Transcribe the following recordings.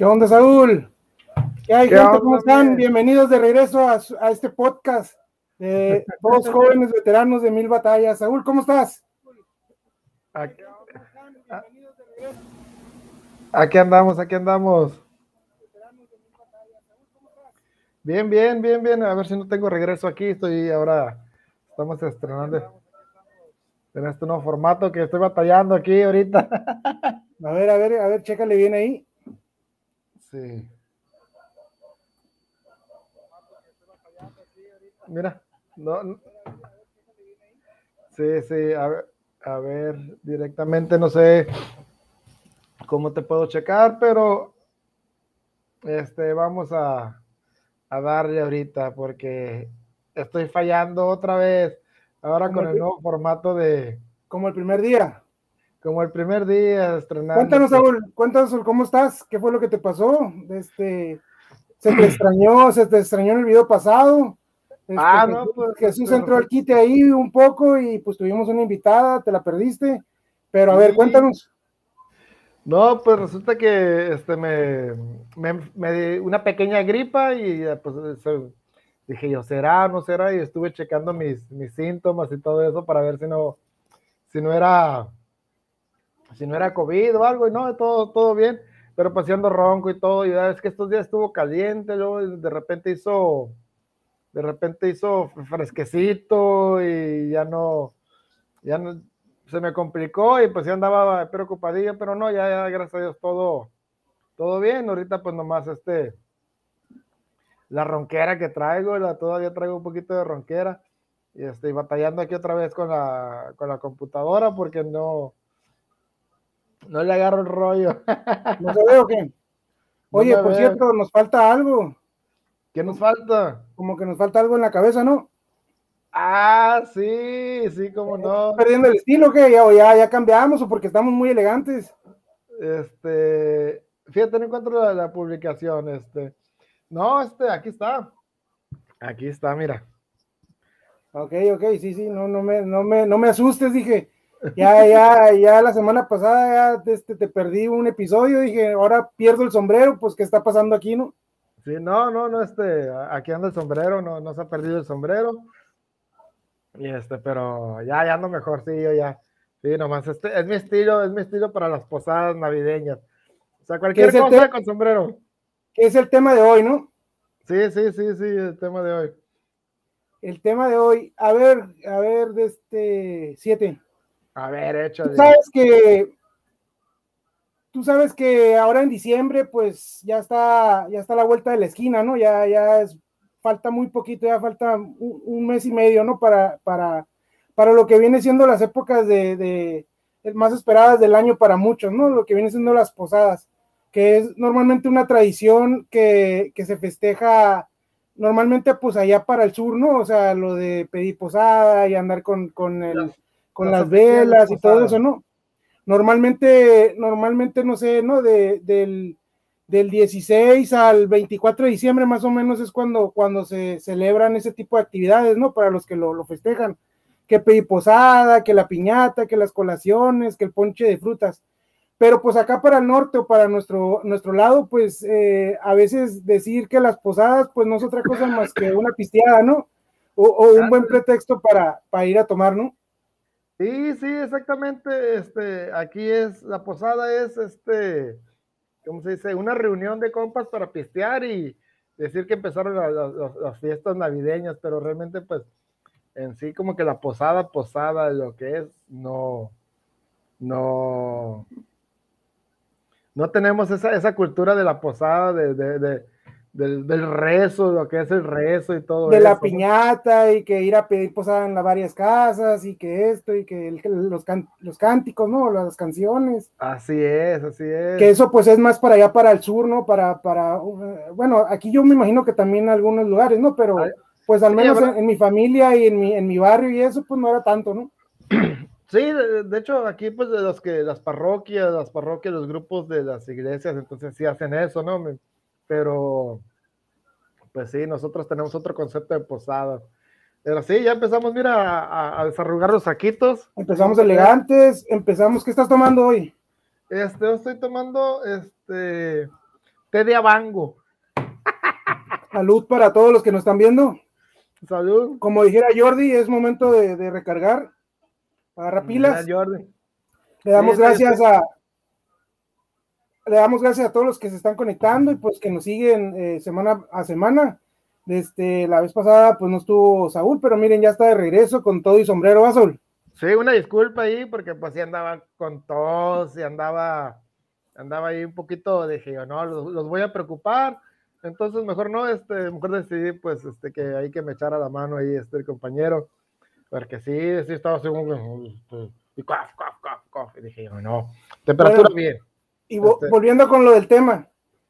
¿Qué onda, Saúl? ¿Qué hay, gente? ¿Cómo están? Bienvenidos de regreso a, a este podcast de dos jóvenes veteranos de mil batallas. Saúl, ¿cómo estás? Aquí, aquí andamos, aquí andamos. Bien, bien, bien, bien. A ver si no tengo regreso aquí. Estoy ahora, estamos estrenando en este nuevo formato que estoy batallando aquí ahorita. A ver, a ver, a ver, chécale bien ahí. Sí. Mira, no, Sí, sí, a ver, a ver, directamente no sé cómo te puedo checar, pero este, vamos a, a darle ahorita porque estoy fallando otra vez. Ahora con el nuevo formato de. Como el primer día. Como el primer día estrenando. Cuéntanos, Saúl, cuéntanos, ¿cómo estás? ¿Qué fue lo que te pasó? Este, ¿Se te extrañó? ¿Se te extrañó en el video pasado? Este, ah, no, pues. Jesús entró al quite ahí un poco y pues tuvimos una invitada, te la perdiste. Pero a ver, cuéntanos. No, pues resulta que este me, me, me di una pequeña gripa y pues dije yo, ¿será o no será? Y estuve checando mis, mis síntomas y todo eso para ver si no, si no era, si no era COVID o algo, y no, todo, todo bien, pero paseando ronco y todo, y es que estos días estuvo caliente, luego de repente hizo, de repente hizo fresquecito y ya no, ya no, se me complicó y pues ya andaba preocupadillo, pero no, ya, ya gracias a Dios todo, todo bien, ahorita pues nomás este, la ronquera que traigo, la, todavía traigo un poquito de ronquera y estoy batallando aquí otra vez con la, con la computadora porque no, no le agarro el rollo. ¿No se ve o qué? Oye, por cierto, nos falta algo. ¿Qué nos falta? Como que nos falta algo en la cabeza, ¿no? Ah, sí, sí, como no. ¿Perdiendo el estilo que ya, ya, ya cambiamos o porque estamos muy elegantes? Este, fíjate, no encuentro la, la publicación, este. No, este, aquí está. Aquí está, mira. Ok, ok, sí, sí, no, no me, no me, no me asustes, dije. Ya, ya, ya la semana pasada ya este, te perdí un episodio, dije, ahora pierdo el sombrero, pues ¿qué está pasando aquí, no? Sí, no, no, no, este, aquí anda el sombrero, no, no se ha perdido el sombrero. Y este, pero ya, ya ando mejor, sí, yo ya. Sí, nomás, este, es mi estilo, es mi estilo para las posadas navideñas. O sea, cualquier cosa con sombrero que es el tema de hoy, ¿no? Sí, sí, sí, sí, el tema de hoy. El tema de hoy, a ver, a ver, de este siete. A ver, hecho. Tú sabes que, tú sabes que ahora en diciembre, pues ya está, ya está la vuelta de la esquina, ¿no? Ya, ya es, falta muy poquito, ya falta un, mes y medio, ¿no? Para, para, para lo que viene siendo las épocas de, de más esperadas del año para muchos, ¿no? Lo que viene siendo las posadas que es normalmente una tradición que, se festeja normalmente pues allá para el sur, ¿no? O sea, lo de pedir posada y andar con, con, el, con las, velas y todo eso, ¿no? Normalmente, normalmente, no sé, ¿no? De, del, del 16 al 24 de diciembre más o menos es cuando, cuando se celebran ese tipo de actividades, ¿no? Para los que lo, lo festejan. Que pedir posada, que la piñata, que las colaciones, que el ponche de frutas. Pero pues acá para el norte o para nuestro, nuestro lado, pues eh, a veces decir que las posadas pues no es otra cosa más que una pisteada, ¿no? O, un buen pretexto para, para, ir a tomar, ¿no? Sí, sí, exactamente. Este, aquí es, la posada es, este, ¿cómo se dice? Una reunión de compas para pistear y decir que empezaron las, fiestas navideñas, pero realmente pues en sí como que la posada, posada, lo que es, no, no, no tenemos esa, esa cultura de la posada, de, de, del, del, rezo, lo que es el rezo y todo. De la piñata y que ir a pedir posada en las varias casas y que esto y que los, los cánticos, ¿no? Las canciones. Así es, así es. Que eso pues es más para allá, para el sur, ¿no? Para, para, uh, bueno, aquí yo me imagino que también en algunos lugares, ¿no? Pero pues al menos en, en, mi familia y en mi, en mi barrio y eso pues no era tanto, ¿no? Sí, de, hecho, aquí, pues, de los que las parroquias, las parroquias, los grupos de las iglesias, entonces sí hacen eso, ¿no? Pero, pues sí, nosotros tenemos otro concepto de posada. Pero sí, ya empezamos, mira, a, a desarrugar los saquitos. Empezamos elegantes, empezamos, ¿qué estás tomando hoy? Este, yo estoy tomando, este, té de abango. Salud para todos los que nos están viendo. Salud. Como dijera Jordi, es momento de, recargar. Agarra pilas. Jordi. Le damos gracias a. Le damos gracias a todos los que se están conectando y pues que nos siguen eh, semana a semana. Este, la vez pasada pues no estuvo Saúl, pero miren, ya está de regreso con todo y sombrero, ¿va, Saúl? Sí, una disculpa ahí, porque pues sí andaba con tos y andaba, andaba ahí un poquito, dije yo, no, los, voy a preocupar, entonces mejor no, este, mejor decidí pues este, que hay que me echara la mano ahí este el compañero, porque sí, sí estaba según, este, y cough, cough, cough, cough, y dije yo, no, temperatura bien. Y este volviendo con lo del tema,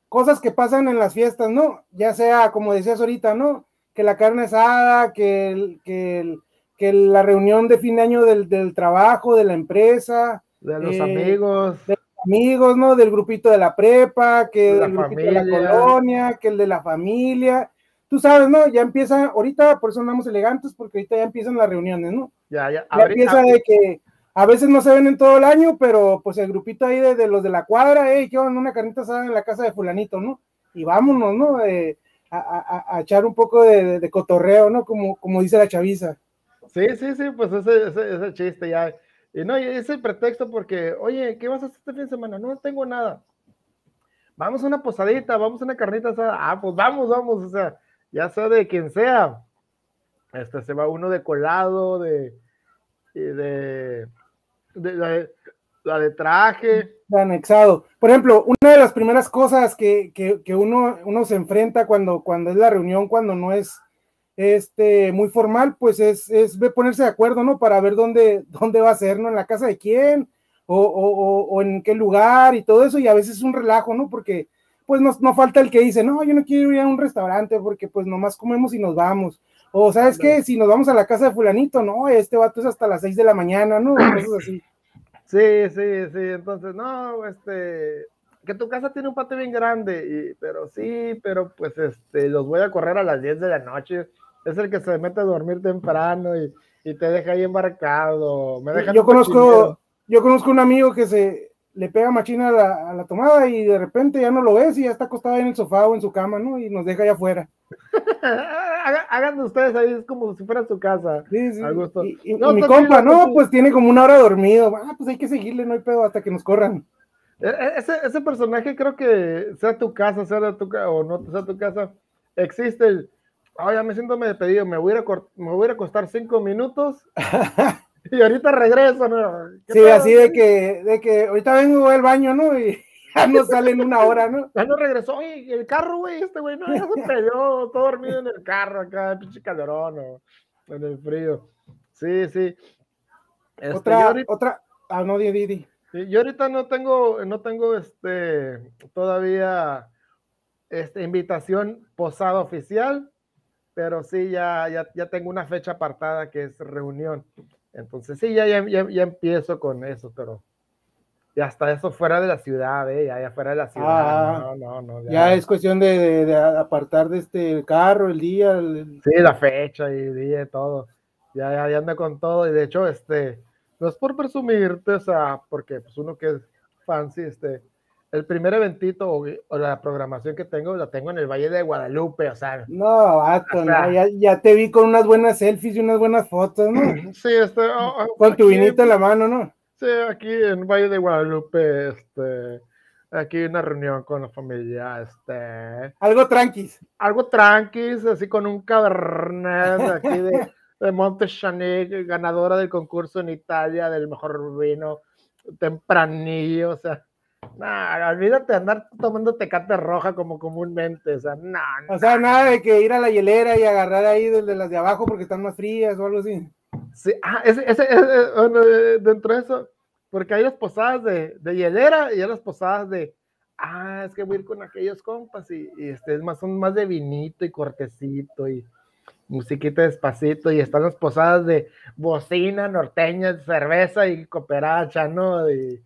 cosas que pasan en las fiestas, ¿no? Ya sea, como decías ahorita, ¿no? Que la carne asada, que, el, que, que la reunión de fin de año del, del trabajo, de la empresa. De los eh, amigos. De los amigos, ¿no? Del grupito de la prepa, que del grupito de la colonia, que el de la familia. Tú sabes, ¿no? Ya empieza, ahorita, por eso andamos elegantes, porque ahorita ya empiezan las reuniones, ¿no? Ya, ya. Ya empieza de que a veces no se ven en todo el año, pero pues el grupito ahí de, los de la cuadra, hey, ¿qué onda? Una carnita asada en la casa de fulanito, ¿no? Y vámonos, ¿no? Eh, a, echar un poco de, cotorreo, ¿no? Como, como dice la chaviza. Sí, sí, sí, pues ese, ese, chiste ya. Y no, es el pretexto porque, oye, ¿qué vas a hacer este fin de semana? No tengo nada. Vamos a una posadita, vamos a una carnita asada. Ah, pues vamos, vamos, o sea, ya sea de quien sea. Este se va uno de colado, de, de de, la, de traje. anexado. Por ejemplo, una de las primeras cosas que, uno, uno se enfrenta cuando, cuando es la reunión, cuando no es este, muy formal, pues es, es ponerse de acuerdo, ¿no? Para ver dónde, dónde va a ser, ¿no? En la casa de quién, o, en qué lugar y todo eso, y a veces es un relajo, ¿no? Porque pues no, no falta el que dice, no, yo no quiero ir a un restaurante porque pues nomás comemos y nos vamos. O sabes qué, si nos vamos a la casa de fulanito, no, este vato es hasta las 6 de la mañana, ¿no? Cosas así. Sí, sí, sí, entonces, no, este, que tu casa tiene un patio bien grande, y, pero sí, pero pues este, los voy a correr a las 10 de la noche, es el que se mete a dormir temprano y, y te deja ahí embarcado. Me deja yo conozco, yo conozco un amigo que se le pega machina a la, a la, tomada y de repente ya no lo ves y ya está acostado en el sofá o en su cama, ¿no? Y nos deja allá afuera. Hagan ustedes ahí, es como si fuera su casa. Sí, sí. Y, mi compa, no, pues tiene como una hora dormido. Ah, pues hay que seguirle, no hay pedo, hasta que nos corran. E, e, ese, ese personaje creo que sea tu casa, sea tu o no sea tu casa, existe el, oh, ya me siento me despedido, me voy a, me voy a acostar cinco minutos y ahorita regreso, ¿no? Sí, así de que, de que ahorita vengo al baño, ¿no? Y ya no sale en una hora, ¿no? Ya no regresó, oye, el carro, güey, este güey, no, ya se perdió, todo dormido en el carro acá, pinche calorón, o en el frío. Sí, sí. Este, otra, otra, ah, no, di, di, yo ahorita no tengo, no tengo, este, todavía, este, invitación posada oficial, pero sí, ya, ya, ya tengo una fecha apartada que es reunión. Entonces, sí, ya, ya, ya empiezo con eso, pero y hasta eso fuera de la ciudad, ¿eh? ya, fuera de la ciudad. Ah, no, no, no, ya. es cuestión de, apartar de este carro, el día. Sí, la fecha y día y todo. Ya, ya, ya anda con todo. Y de hecho, este, no es por presumirte, o sea, porque pues uno que es fancy, este, el primer eventito o, la programación que tengo, la tengo en el Valle de Guadalupe, o sea. No, vato, ya, ya, te vi con unas buenas selfies y unas buenas fotos, ¿no? Sí, este. Oh, oh, con tu vinito en la mano, ¿no? Sí, aquí en Valle de Guadalupe, este, aquí una reunión con la familia, este. Algo tranquis. Algo tranquis, así con un cabernet aquí de, de Monte ganadora del concurso en Italia del mejor vino tempranillo, o sea. Nah, olvídate de andar tomando tecate roja como comúnmente, o sea, no, O sea, nada de que ir a la hielera y agarrar ahí de las de abajo porque están más frías o algo así. Sí, ah, ese, ese, eh, dentro de eso, porque hay las posadas de, de, hielera y hay las posadas de, ah, es que voy a ir con aquellos compas y, y este, es más, son más de vinito y cortecito y musiquita despacito y están las posadas de bocina, norteña, cerveza y cooperacha, ¿no? Y,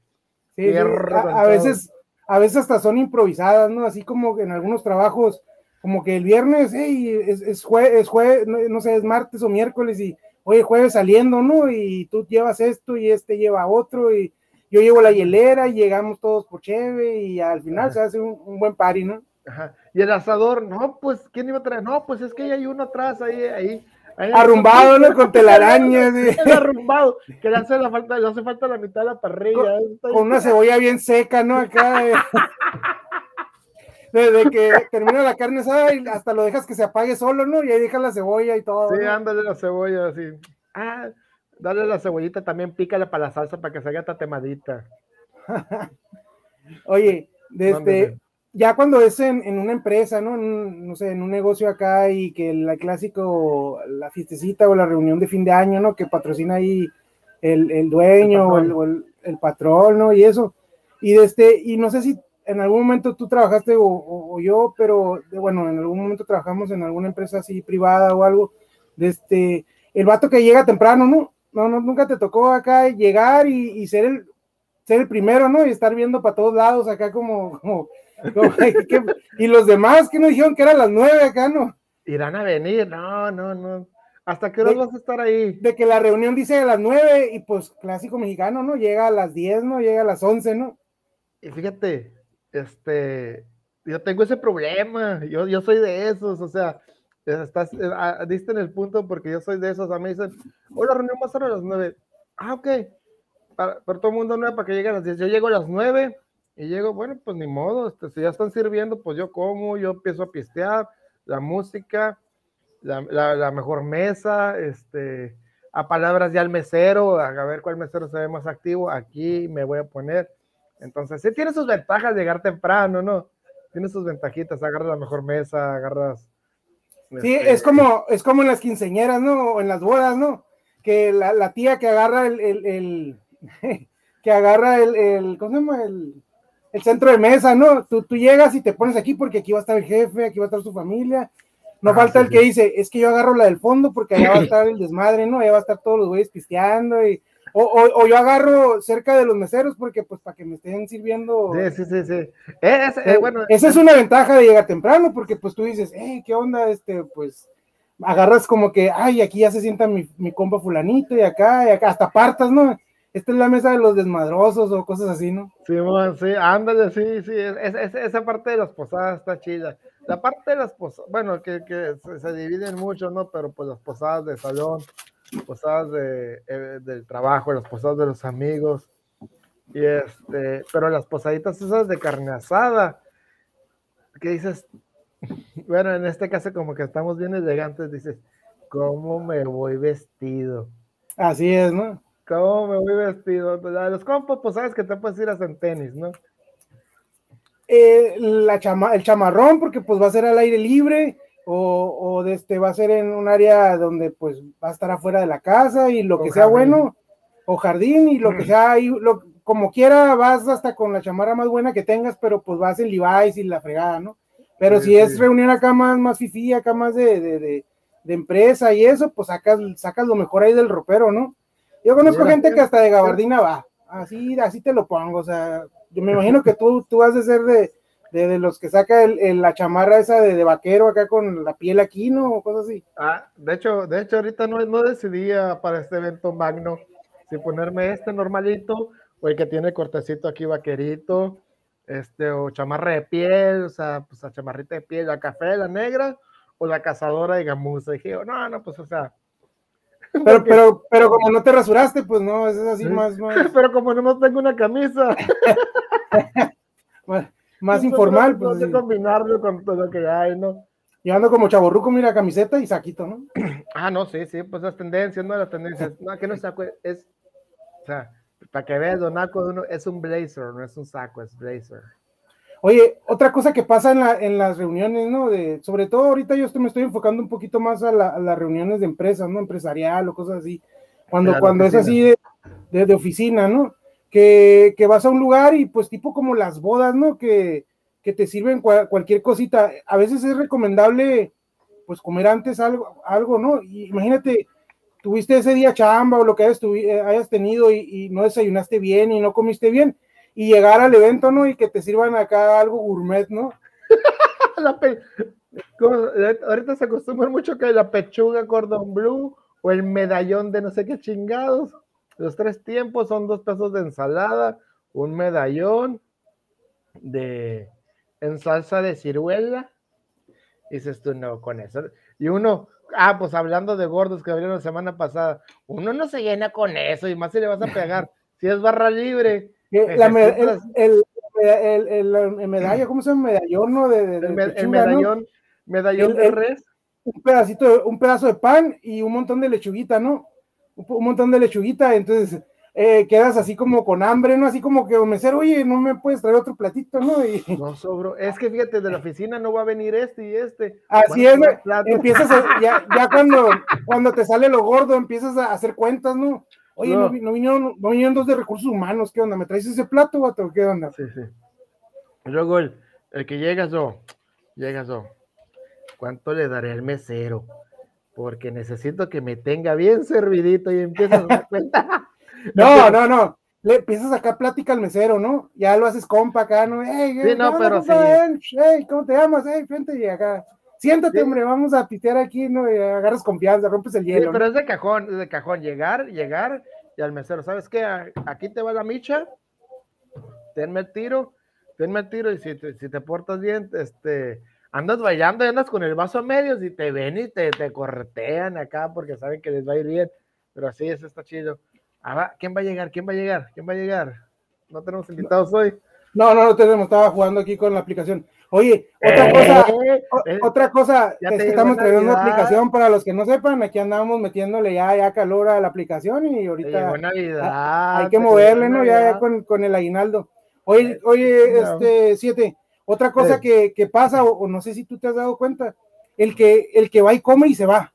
sí, a, veces, a veces hasta son improvisadas, ¿no? Así como en algunos trabajos, como que el viernes, hey, es, es, jue, es jue, no sé, es martes o miércoles y oye, jueves saliendo, ¿no? Y tú llevas esto y este lleva otro y, yo llevo la hielera y llegamos todos por cheve y al final se hace un, buen party, ¿no? Ajá. Y el asador, no, pues, ¿quién iba a traer? No, pues es que hay uno atrás, ahí, ahí. Arrumbado, ¿no? Con telarañas. arrumbado, que le hace, la falta, le hace falta la mitad de la parrilla. Con, una cebolla bien seca, ¿no? Acá. Desde que termina la carne asada y hasta lo dejas que se apague solo, ¿no? Y ahí dejas la cebolla y todo. Sí, ándale la cebolla, así. Ah, dale la cebollita también, pícala para la salsa para que se haga tatemadita. Oye, desde, ya cuando es en, una empresa, ¿no? no sé, en un negocio acá y que el clásico, la fiestecita o la reunión de fin de año, ¿no? Que patrocina ahí el, dueño o, el, el, patrón, ¿no? Y eso. Y, este, y no sé si en algún momento tú trabajaste o, yo, pero bueno, en algún momento trabajamos en alguna empresa así privada o algo, de este, el vato que llega temprano, ¿no? No, no nunca te tocó acá llegar y, ser el ser el primero, ¿no? Y estar viendo para todos lados acá como, como y los demás que no dijeron que eran las nueve acá, ¿no? Irán a venir, no, no, no. ¿Hasta qué hora vas a estar ahí? De que la reunión dice a las nueve y pues clásico mexicano, ¿no? Llega a las diez, ¿no? Llega a las once, ¿no? Y fíjate, este, yo tengo ese problema, yo, yo soy de esos, o sea, estás, eh, ah, diste en el punto porque yo soy de esos, a mí dicen, hola, reunión va a ser a las nueve. Ah, ok, para, todo el mundo nueve para que llegue a las diez. Yo llego a las nueve y llego, bueno, pues ni modo, este, si ya están sirviendo, pues yo como, yo empiezo a pistear, la música, la, la, mejor mesa, este, a palabras ya al mesero, a ver cuál mesero se ve más activo, aquí me voy a poner. Entonces, sí tiene sus ventajas llegar temprano, ¿no? Tiene sus ventajitas, agarras la mejor mesa, agarras... Sí, este, es como, es como en las quinceñeras, ¿no? O en las bodas, ¿no? Que la, la tía que agarra el, el, el que agarra el, el, ¿cómo se llama? El, el centro de mesa, ¿no? Tú, tú, llegas y te pones aquí porque aquí va a estar el jefe, aquí va a estar su familia. No ah, falta el que dice, es que yo agarro la del fondo porque allá va a estar el desmadre, ¿no? Allá va a estar todos los güeyes pisteando y... O, o, yo agarro cerca de los meseros porque pues para que me estén sirviendo. Sí, sí, sí, sí. Eh, eh, bueno, esa es una ventaja de llegar temprano porque pues tú dices, eh, ¿qué onda? Este, pues agarras como que, ay, aquí ya se sienta mi, mi compa fulanito y acá, y acá, hasta partas, ¿no? Esta es la mesa de los desmadrosos o cosas así, ¿no? Sí, sí, ándale, sí, sí, esa parte de las posadas está chida. La parte de las posadas, bueno, que, se, dividen mucho, ¿no? Pero pues las posadas de salón, posadas de, eh, del trabajo, las posadas de los amigos, y este, pero las posaditas esas de carne asada, que dices, bueno, en este caso como que estamos bien elegantes, dices, ¿cómo me voy vestido? Así es, ¿no? ¿Cómo me voy vestido? A los compas, pues sabes que te puedes ir a hacer tenis, ¿no? Eh, la chama, el chamarrón, porque pues va a ser al aire libre, o, o de este, va a ser en un área donde pues va a estar afuera de la casa y lo que sea bueno, o jardín y lo que sea, y lo, como quiera vas hasta con la chamarra más buena que tengas, pero pues vas en Levi's y la fregada, ¿no? Pero si es reunión acá más, más fifí, acá más de, de, de, de, empresa y eso, pues sacas, sacas lo mejor ahí del ropero, ¿no? Yo conozco gente que hasta de gabardina va, así, así te lo pongo, o sea, yo me imagino que tú, tú vas a ser de, de, los que saca el, la chamarra esa de, de, vaquero acá con la piel aquí, ¿no? O cosas así. Ah, de hecho, de hecho ahorita no, no decidía para este evento magno si ponerme este normalito o el que tiene cortecito aquí vaquerito, este, o chamarra de piel, o sea, pues la chamarrita de piel, la café, la negra, o la cazadora de gamuza. Y dije, no, no, pues o sea, pero, pero, pero como no te rasuraste, pues no, es así más, más... Pero como no tengo una camisa. más, informal, pues. No combinarlo con todo lo que hay, ¿no? Y ando como chaborruco, mira, camiseta y saquito, ¿no? Ah, no, sí, sí, pues las tendencias, ¿no? Las tendencias. No, que no saco, es, o sea, para que veas, Donaco, es un blazer, no es un saco, es blazer. Oye, otra cosa que pasa en, la, en las reuniones, ¿no? De, sobre todo ahorita yo estoy, me estoy enfocando un poquito más a, las reuniones de empresas, ¿no? Empresarial o cosas así. Cuando, cuando es así de, de, oficina, ¿no? Que, que, vas a un lugar y pues tipo como las bodas, ¿no? Que, que te sirven cualquier cosita. A veces es recomendable pues comer antes algo, algo ¿no? imagínate, tuviste ese día chamba o lo que hayas, eh, hayas tenido y, y no desayunaste bien y no comiste bien y llegar al evento, ¿no? Y que te sirvan acá algo gourmet, ¿no? Ahorita se acostumbra mucho que la pechuga cordón blue o el medallón de no sé qué chingados. Los tres tiempos son dos pesos de ensalada, un medallón de en salsa de ciruela. Dices tú, no, con eso. Y uno, ah, pues hablando de gordos que abrieron la semana pasada, uno no se llena con eso y más si le vas a pegar. si es barra libre. La el, el, el, medalla, ¿cómo se llama? Medallón, ¿no? De, el, medallón, medallón de res. Un pedacito, un pedazo de pan y un montón de lechuguita, ¿no? Un, montón de lechuguita, entonces eh, quedas así como con hambre, ¿no? Así como que mesero, oye, no me puedes traer otro platito, ¿no? Y... No sobro, es que fíjate, de la oficina no va a venir este y este. Así es, empiezas ya, ya cuando, cuando te sale lo gordo, empiezas a hacer cuentas, ¿no? Oye, no. vinieron, no vinieron dos de recursos humanos, ¿qué onda? ¿Me traes ese plato, vato? ¿Qué onda? Sí, sí. luego el, el que llega yo, llega yo. ¿Cuánto le daré al mesero? Porque necesito que me tenga bien servidito y empiezas a dar cuenta. no, no, no. Le empiezas a sacar plática al mesero, ¿no? Ya lo haces compa acá, ¿no? sí, no, pero sí. Hey, ¿cómo te llamas? Hey, frente y acá. Siéntate, hombre, vamos a pitear aquí, ¿no? Y agarras confianza, rompes el hielo. Sí, pero es de cajón, es de cajón. Llegar, llegar y al mesero, ¿sabes qué? Aquí te va la micha, tenme el tiro, tenme el tiro y si te, si te portas bien, este, andas bailando y andas con el vaso a medios y te ven y te, te corretean acá porque saben que les va a ir bien. Pero así es, está chido. Ah, ¿Quién va a llegar? ¿Quién va a llegar? ¿Quién va a llegar? ¿No tenemos invitados hoy? No, no, no tenemos, estaba jugando aquí con la aplicación. Oye, otra cosa, eh, otra cosa es que estamos trayendo una aplicación para los que no sepan, aquí andamos metiéndole ya, ya calor a la aplicación y ahorita hay que moverle, ¿no? Ya, con, el aguinaldo. Oye, oye, este, siete, otra cosa que, pasa, o, no sé si tú te has dado cuenta, el que, el que va y come y se va,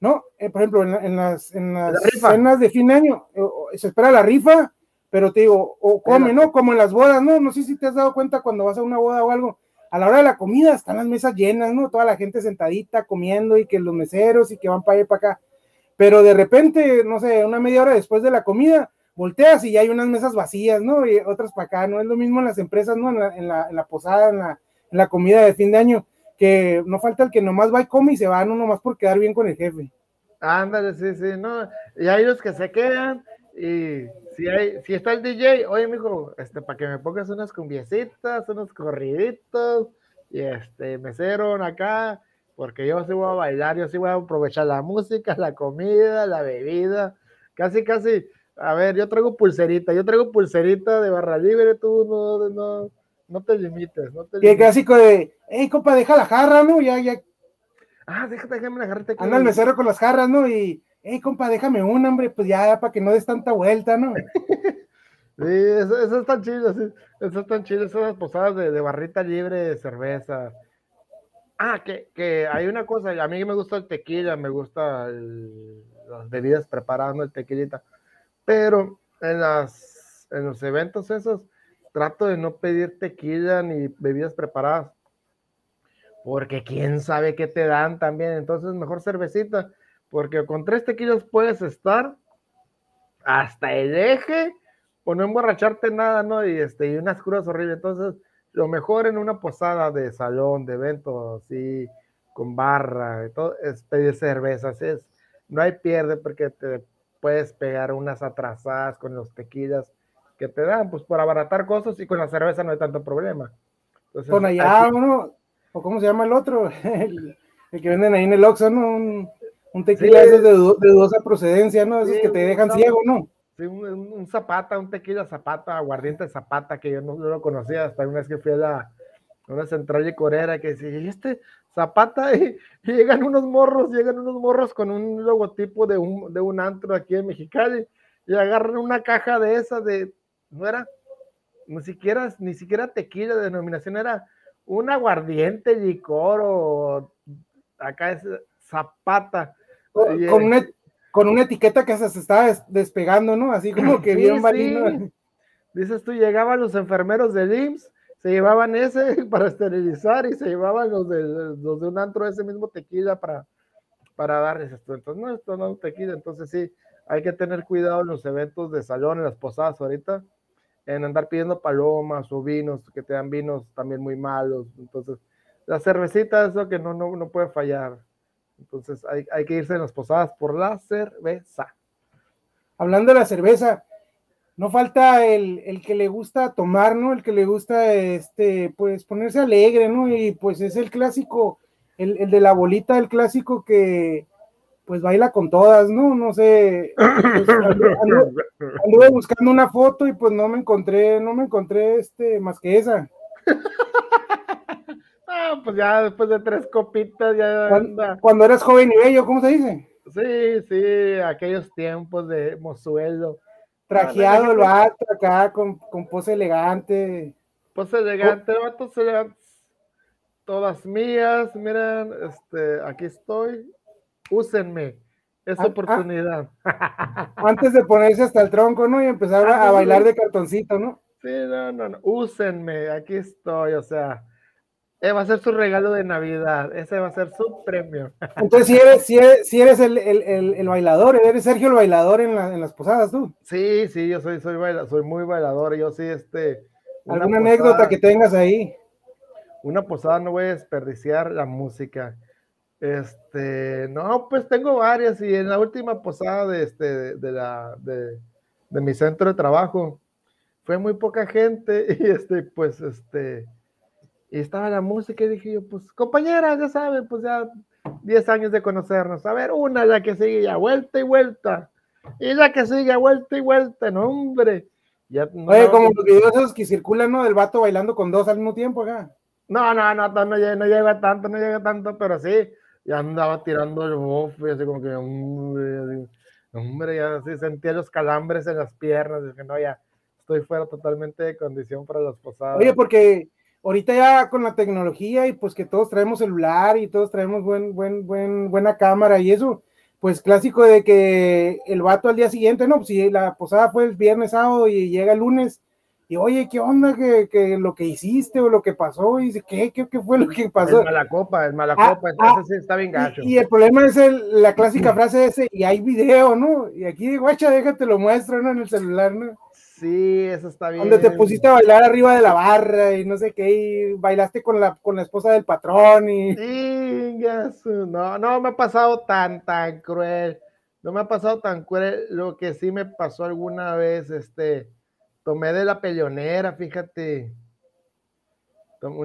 ¿no? Eh, por ejemplo, en, las, en las cenas de fin de año, eh, se espera la rifa, pero te digo, o come, ¿no? Como en las bodas, ¿no? No sé si te has dado cuenta cuando vas a una boda o algo, a la hora de la comida están las mesas llenas, ¿no? Toda la gente sentadita comiendo y que los meseros y que van para allá y para acá. Pero de repente, no sé, una media hora después de la comida, volteas y ya hay unas mesas vacías, ¿no? Y otras para acá, ¿no? Es lo mismo en las empresas, ¿no? En la, posada, en la, en la comida de fin de año, que no falta el que nomás va y come y se va, no nomás por quedar bien con el jefe. Ándale, sí, sí, no. Y hay los que se quedan y si, hay, si está el DJ, oye, mijo, este, para que me pongas unas cumbiecitas, unos corriditos, y este, mesero acá, porque yo sí voy a bailar, yo sí voy a aprovechar la música, la comida, la bebida, casi, casi, a ver, yo traigo pulserita, yo traigo pulserita de barra libre, tú no, no, no te limites, no te limites. clásico de, hey, compa, deja la jarra, ¿no? Ya, ya. Ah, déjate, déjame la jarra. Anda el mesero con las jarras, ¿no? Y hey, compa, déjame un, hombre, pues ya, para que no des tanta vuelta, ¿no? sí, eso, eso es tan chido, sí, eso es tan chido, esas posadas de, barrita libre de cerveza. Ah, que, que, hay una cosa, a mí me gusta el tequila, me gusta las bebidas preparadas, el tequilita, pero en, las, en los eventos esos trato de no pedir tequila ni bebidas preparadas, porque quién sabe qué te dan también, entonces mejor cervecita porque con tres tequilas puedes estar hasta el eje o no emborracharte nada, ¿no? Y, este, y unas curas horribles. Entonces, lo mejor en una posada de salón, de evento, así, con barra, y todo, es pedir cervezas. Es, no hay pierde porque te puedes pegar unas atrasadas con los tequilas que te dan, pues por abaratar cosas y con la cerveza no hay tanto problema. con allá uno, o cómo se llama el otro, el, que venden ahí en el Oxxo, ¿no? Un tequila de, dudosa procedencia, ¿no? Esos que te dejan ciego, ¿no? Sí, un, zapata, un tequila zapata, aguardiente zapata, que yo no, lo conocía hasta una vez que fui a, la, una central de corera que decía, ¿y este zapata? Y, llegan unos morros, llegan unos morros con un logotipo de un, de un antro aquí en Mexicali y agarran una caja de esas de, no era, ni siquiera, ni siquiera tequila de denominación, era un aguardiente, licor o acá es zapata con, una, con una etiqueta que se estaba despegando, ¿no? Así como que bien sí, Dices tú, llegaban los enfermeros del IMSS, se llevaban ese para esterilizar y se llevaban los de, los de un antro ese mismo tequila para, para darles esto. Entonces, no, esto no es tequila, entonces sí, hay que tener cuidado en los eventos de salón, en las posadas ahorita, en andar pidiendo palomas o vinos, que te dan vinos también muy malos. Entonces, la cervecita es lo que no, no, no puede fallar. Entonces hay, que irse en las posadas por la cerveza. hablando de la cerveza, no falta el, el, que le gusta tomar, ¿no? El que le gusta, este, pues ponerse alegre, ¿no? Y pues es el clásico, el, el de la bolita, el clásico que pues baila con todas, ¿no? No sé, pues, anduve, buscando una foto y pues no me encontré, no me encontré este más que esa. ah, pues ya después de tres copitas ya cuando, cuando eras joven y bello, ¿cómo se dice? Sí, sí, aquellos tiempos de mozuelo Trajeado el vato acá con, con pose elegante. Pose elegante, vatos elegantes. Todas mías, miren, este, aquí estoy. Úsenme esa ah, ah. oportunidad. Antes de ponerse hasta el tronco, ¿no? Y empezar a, bailar de cartoncito, ¿no? Sí, no, no, no. Úsenme, aquí estoy, o sea. Eh, va a ser su regalo de Navidad, ese va a ser su premio. Entonces, si eres, si eres, si eres el, el, el, bailador, eres Sergio el bailador en, la, en, las posadas, tú. Sí, sí, yo soy, soy, baila, soy muy bailador, yo sí, este. ¿Alguna anécdota que tengas ahí? Una posada no voy a desperdiciar la música. Este, no, pues tengo varias, y en la última posada de, este, de, la, de, de mi centro de trabajo, fue muy poca gente, y este, pues, este estaba la música y dije yo, pues compañera, ya saben, pues ya 10 años de conocernos. A ver, una ya que sigue ya vuelta y vuelta. Y la que sigue vuelta y vuelta, no, hombre. Ya, Oye, como los videos esos que circulan, ¿no? Del vato bailando con dos al mismo tiempo acá. No, no, no, no, no, llega, no llega tanto, no llega tanto, pero sí, ya andaba tirando el y así como que, hombre, hombre, ya así sentía los calambres en las piernas, dije, no, ya estoy fuera totalmente de condición para las posadas. Oye, porque ahorita ya con la tecnología y pues que todos traemos celular y todos traemos buen, buen, buen, buena cámara y eso, pues clásico de que el vato al día siguiente, no, pues si la posada fue el viernes, sábado y llega el lunes, y oye, ¿qué onda que, que lo que hiciste o lo que pasó? Y dice, ¿qué, qué, qué fue lo que pasó? Es mala copa, es mala ah, copa, entonces ah, está bien gacho. Y, el problema es el, la clásica frase ese, y hay video, ¿no? Y aquí, guacha, déjate lo muestro, ¿no? En el celular, ¿no? Sí, eso está bien. Donde te pusiste a bailar arriba de la barra y no sé qué, y bailaste con la, con la esposa del patrón y... Sí, no, no me ha pasado tan, tan cruel. No me ha pasado tan cruel. Lo que sí me pasó alguna vez, este, tomé de la peleonera, fíjate.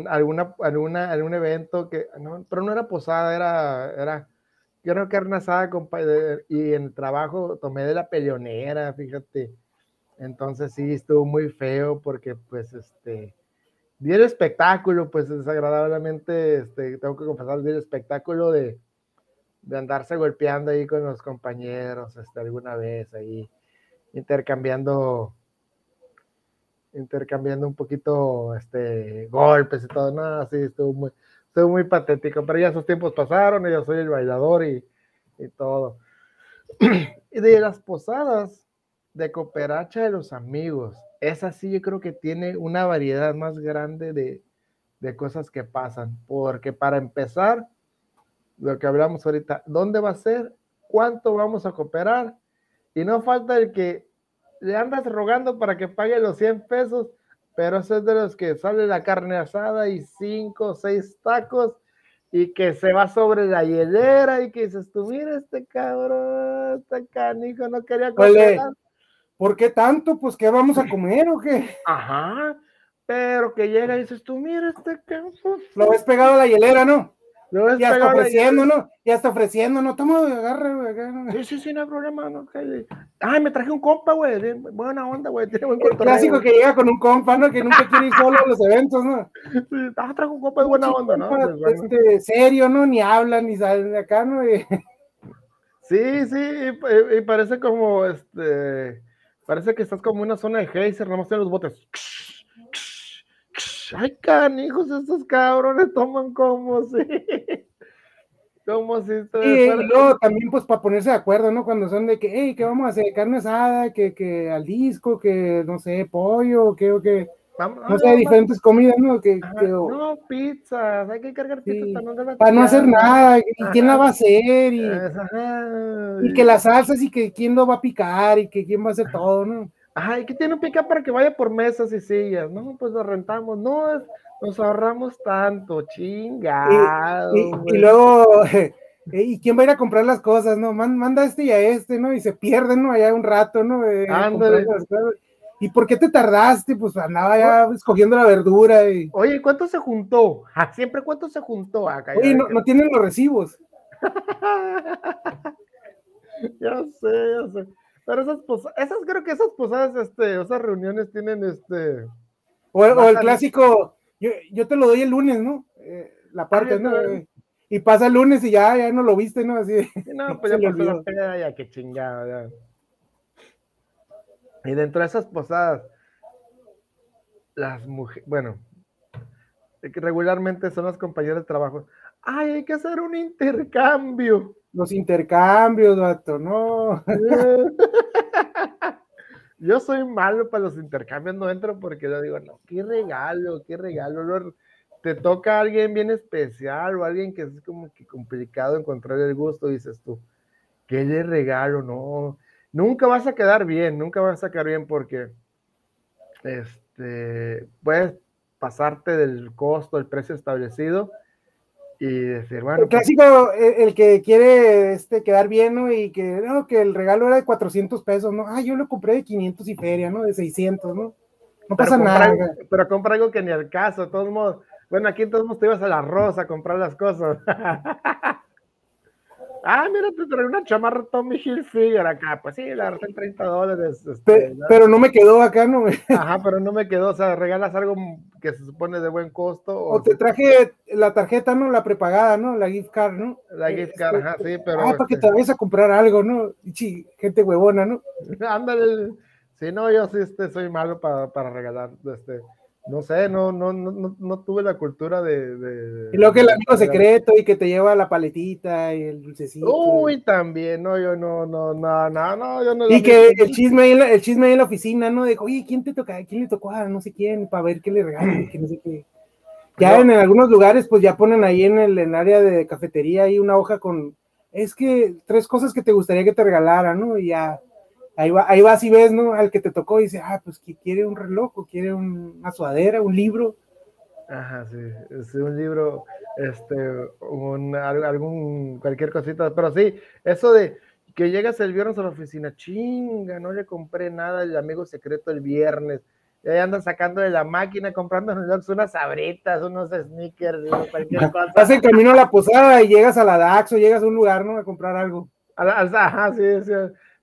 alguna, alguna, algún evento que, no, pero no era posada, era, era, yo no carne asada, y en el trabajo tomé de la peleonera, fíjate entonces sí, estuvo muy feo porque pues este, vi el espectáculo, pues desagradablemente, este, tengo que confesar, vi el espectáculo de, de andarse golpeando ahí con los compañeros, este, alguna vez ahí, intercambiando, intercambiando un poquito, este, golpes y todo, no, sí, estuvo muy, estuvo muy patético, pero ya esos tiempos pasaron, y yo soy el bailador y, y todo. y de las posadas, de cooperacha de los amigos. Esa sí yo creo que tiene una variedad más grande de, cosas que pasan. Porque para empezar, lo que hablamos ahorita, ¿dónde va a ser? ¿Cuánto vamos a cooperar? Y no falta el que le andas rogando para que pague los 100 pesos, pero eso es de los que sale la carne asada y cinco o seis tacos y que se va sobre la hielera y que dices tú, mira este cabrón, este canijo no quería cooperar. ¿Por qué tanto? Pues, ¿qué vamos a comer o qué? Ajá, pero que llega y dices tú, mira este campo. Lo ves pegado a la hielera, ¿no? Lo ves ya está ofreciendo, ¿no? Ya está ofreciendo, ¿no? Toma, agarra, güey. Sí, sí, sí, no hay problema, ¿no? Ay, me traje un compa, güey. Buena onda, güey. Tiene buen El clásico que llega con un compa, ¿no? Que nunca quiere ir solo a los eventos, ¿no? Sí, ah, trajo un compa de buena onda, ¿no? Pues, este, serio, ¿no? Ni habla, ni sale de acá, ¿no? Sí, sí, y, y parece como, este Parece que estás como en una zona de geyser, nomás en los botes. Ay, canijos, estos cabrones toman como si. Como si. Y luego también, pues, para ponerse de acuerdo, ¿no? Cuando son de que, hey, ¿qué vamos a hacer? Carne asada, que, que al disco, que no sé, pollo, que, o no sé, diferentes comidas, ¿no? Que, no, pizzas, hay que cargar pizzas para no, para no hacer nada, y quién la va a hacer, y, y, que las salsas, y que quién lo va a picar, y que quién va a hacer todo, ¿no? Ajá, y que tiene un picar para que vaya por mesas y sillas, ¿no? Pues lo rentamos, no, nos ahorramos tanto, chingado. Y, y, luego eh, ¿y quién va a ir a comprar las cosas, no? manda a este y a este, ¿no? Y se pierden, ¿no? Allá un rato, ¿no? ¿Y por qué te tardaste? Pues andaba ya escogiendo la verdura. Y... Oye, ¿cuánto se juntó? Siempre cuánto se juntó acá. Oye, no, no tienen los recibos. ya sé, ya sé. Pero esas posadas, esas creo que esas posadas, este, esas reuniones tienen este. O, el clásico, yo, yo, te lo doy el lunes, ¿no? Eh, la parte, ¿no? y pasa el lunes y ya, ya no lo viste, ¿no? Así. No, pues ya pasó la peda, ya que chingada, ya. Y dentro de esas posadas, las mujeres, bueno, regularmente son las compañeras de trabajo. Ay, hay que hacer un intercambio. Los intercambios, vato, no. Yo soy malo para los intercambios, no entro porque yo digo, no, qué regalo, qué regalo. Te toca a alguien bien especial o alguien que es como que complicado encontrar el gusto, dices tú, qué le regalo, no. Nunca vas a quedar bien, nunca vas a quedar bien porque este, puedes pasarte del costo, el precio establecido y decir, bueno. El pues clásico, el, que quiere este, quedar bien, ¿no? Y que, no, que el regalo era de 400 pesos, ¿no? Ah, yo lo compré de 500 y feria, ¿no? De 600, ¿no? No pasa nada. pero compra algo que ni al caso, de todos modos. Bueno, aquí todos modos te ibas a la rosa a comprar las cosas. Ah, mira, te trae una chamarra Tommy Hilfiger acá. Pues sí, la verdad en 30 dólares. Este, pero, no me quedó acá, ¿no? Ajá, pero no me quedó. O sea, regalas algo que se supone de buen costo. O, te traje la tarjeta, ¿no? La prepagada, ¿no? La gift card, ¿no? La gift este, card, ajá, sí, pero. Ah, para que te vayas a comprar algo, ¿no? Sí, gente huevona, ¿no? Ándale. Sí, no, yo sí este, soy malo para, para regalar. Este, no sé, no, no, no, no tuve la cultura de, Y luego que el amigo secreto y que te lleva la paletita y el dulcecito. Uy, también, no, yo no, no, no, no, no, yo no. Y que el chisme, ahí en la, el chisme ahí en la oficina, ¿no? De, oye, ¿quién te toca? ¿Quién le tocó a no sé quién? Para ver qué le regalan, que no sé qué. Ya en, algunos lugares, pues ya ponen ahí en el en área de cafetería ahí una hoja con, es que tres cosas que te gustaría que te regalaran, ¿no? Y ya ahí, va, ahí vas y ves, ¿no? Al que te tocó y dice, ah, pues que quiere un reloj o quiere una sudadera, un libro. Ajá, sí, es un libro, este, un, algún, cualquier cosita, pero sí, eso de que llegas el viernes a la oficina, chinga, no le compré nada al amigo secreto el viernes, y ahí andan sacando de la máquina, comprando unas sabritas, unos sneakers, cualquier cosa. Vas en camino a la posada y llegas a la DAX o llegas a un lugar, ¿no? A comprar algo. Ajá, sí, sí.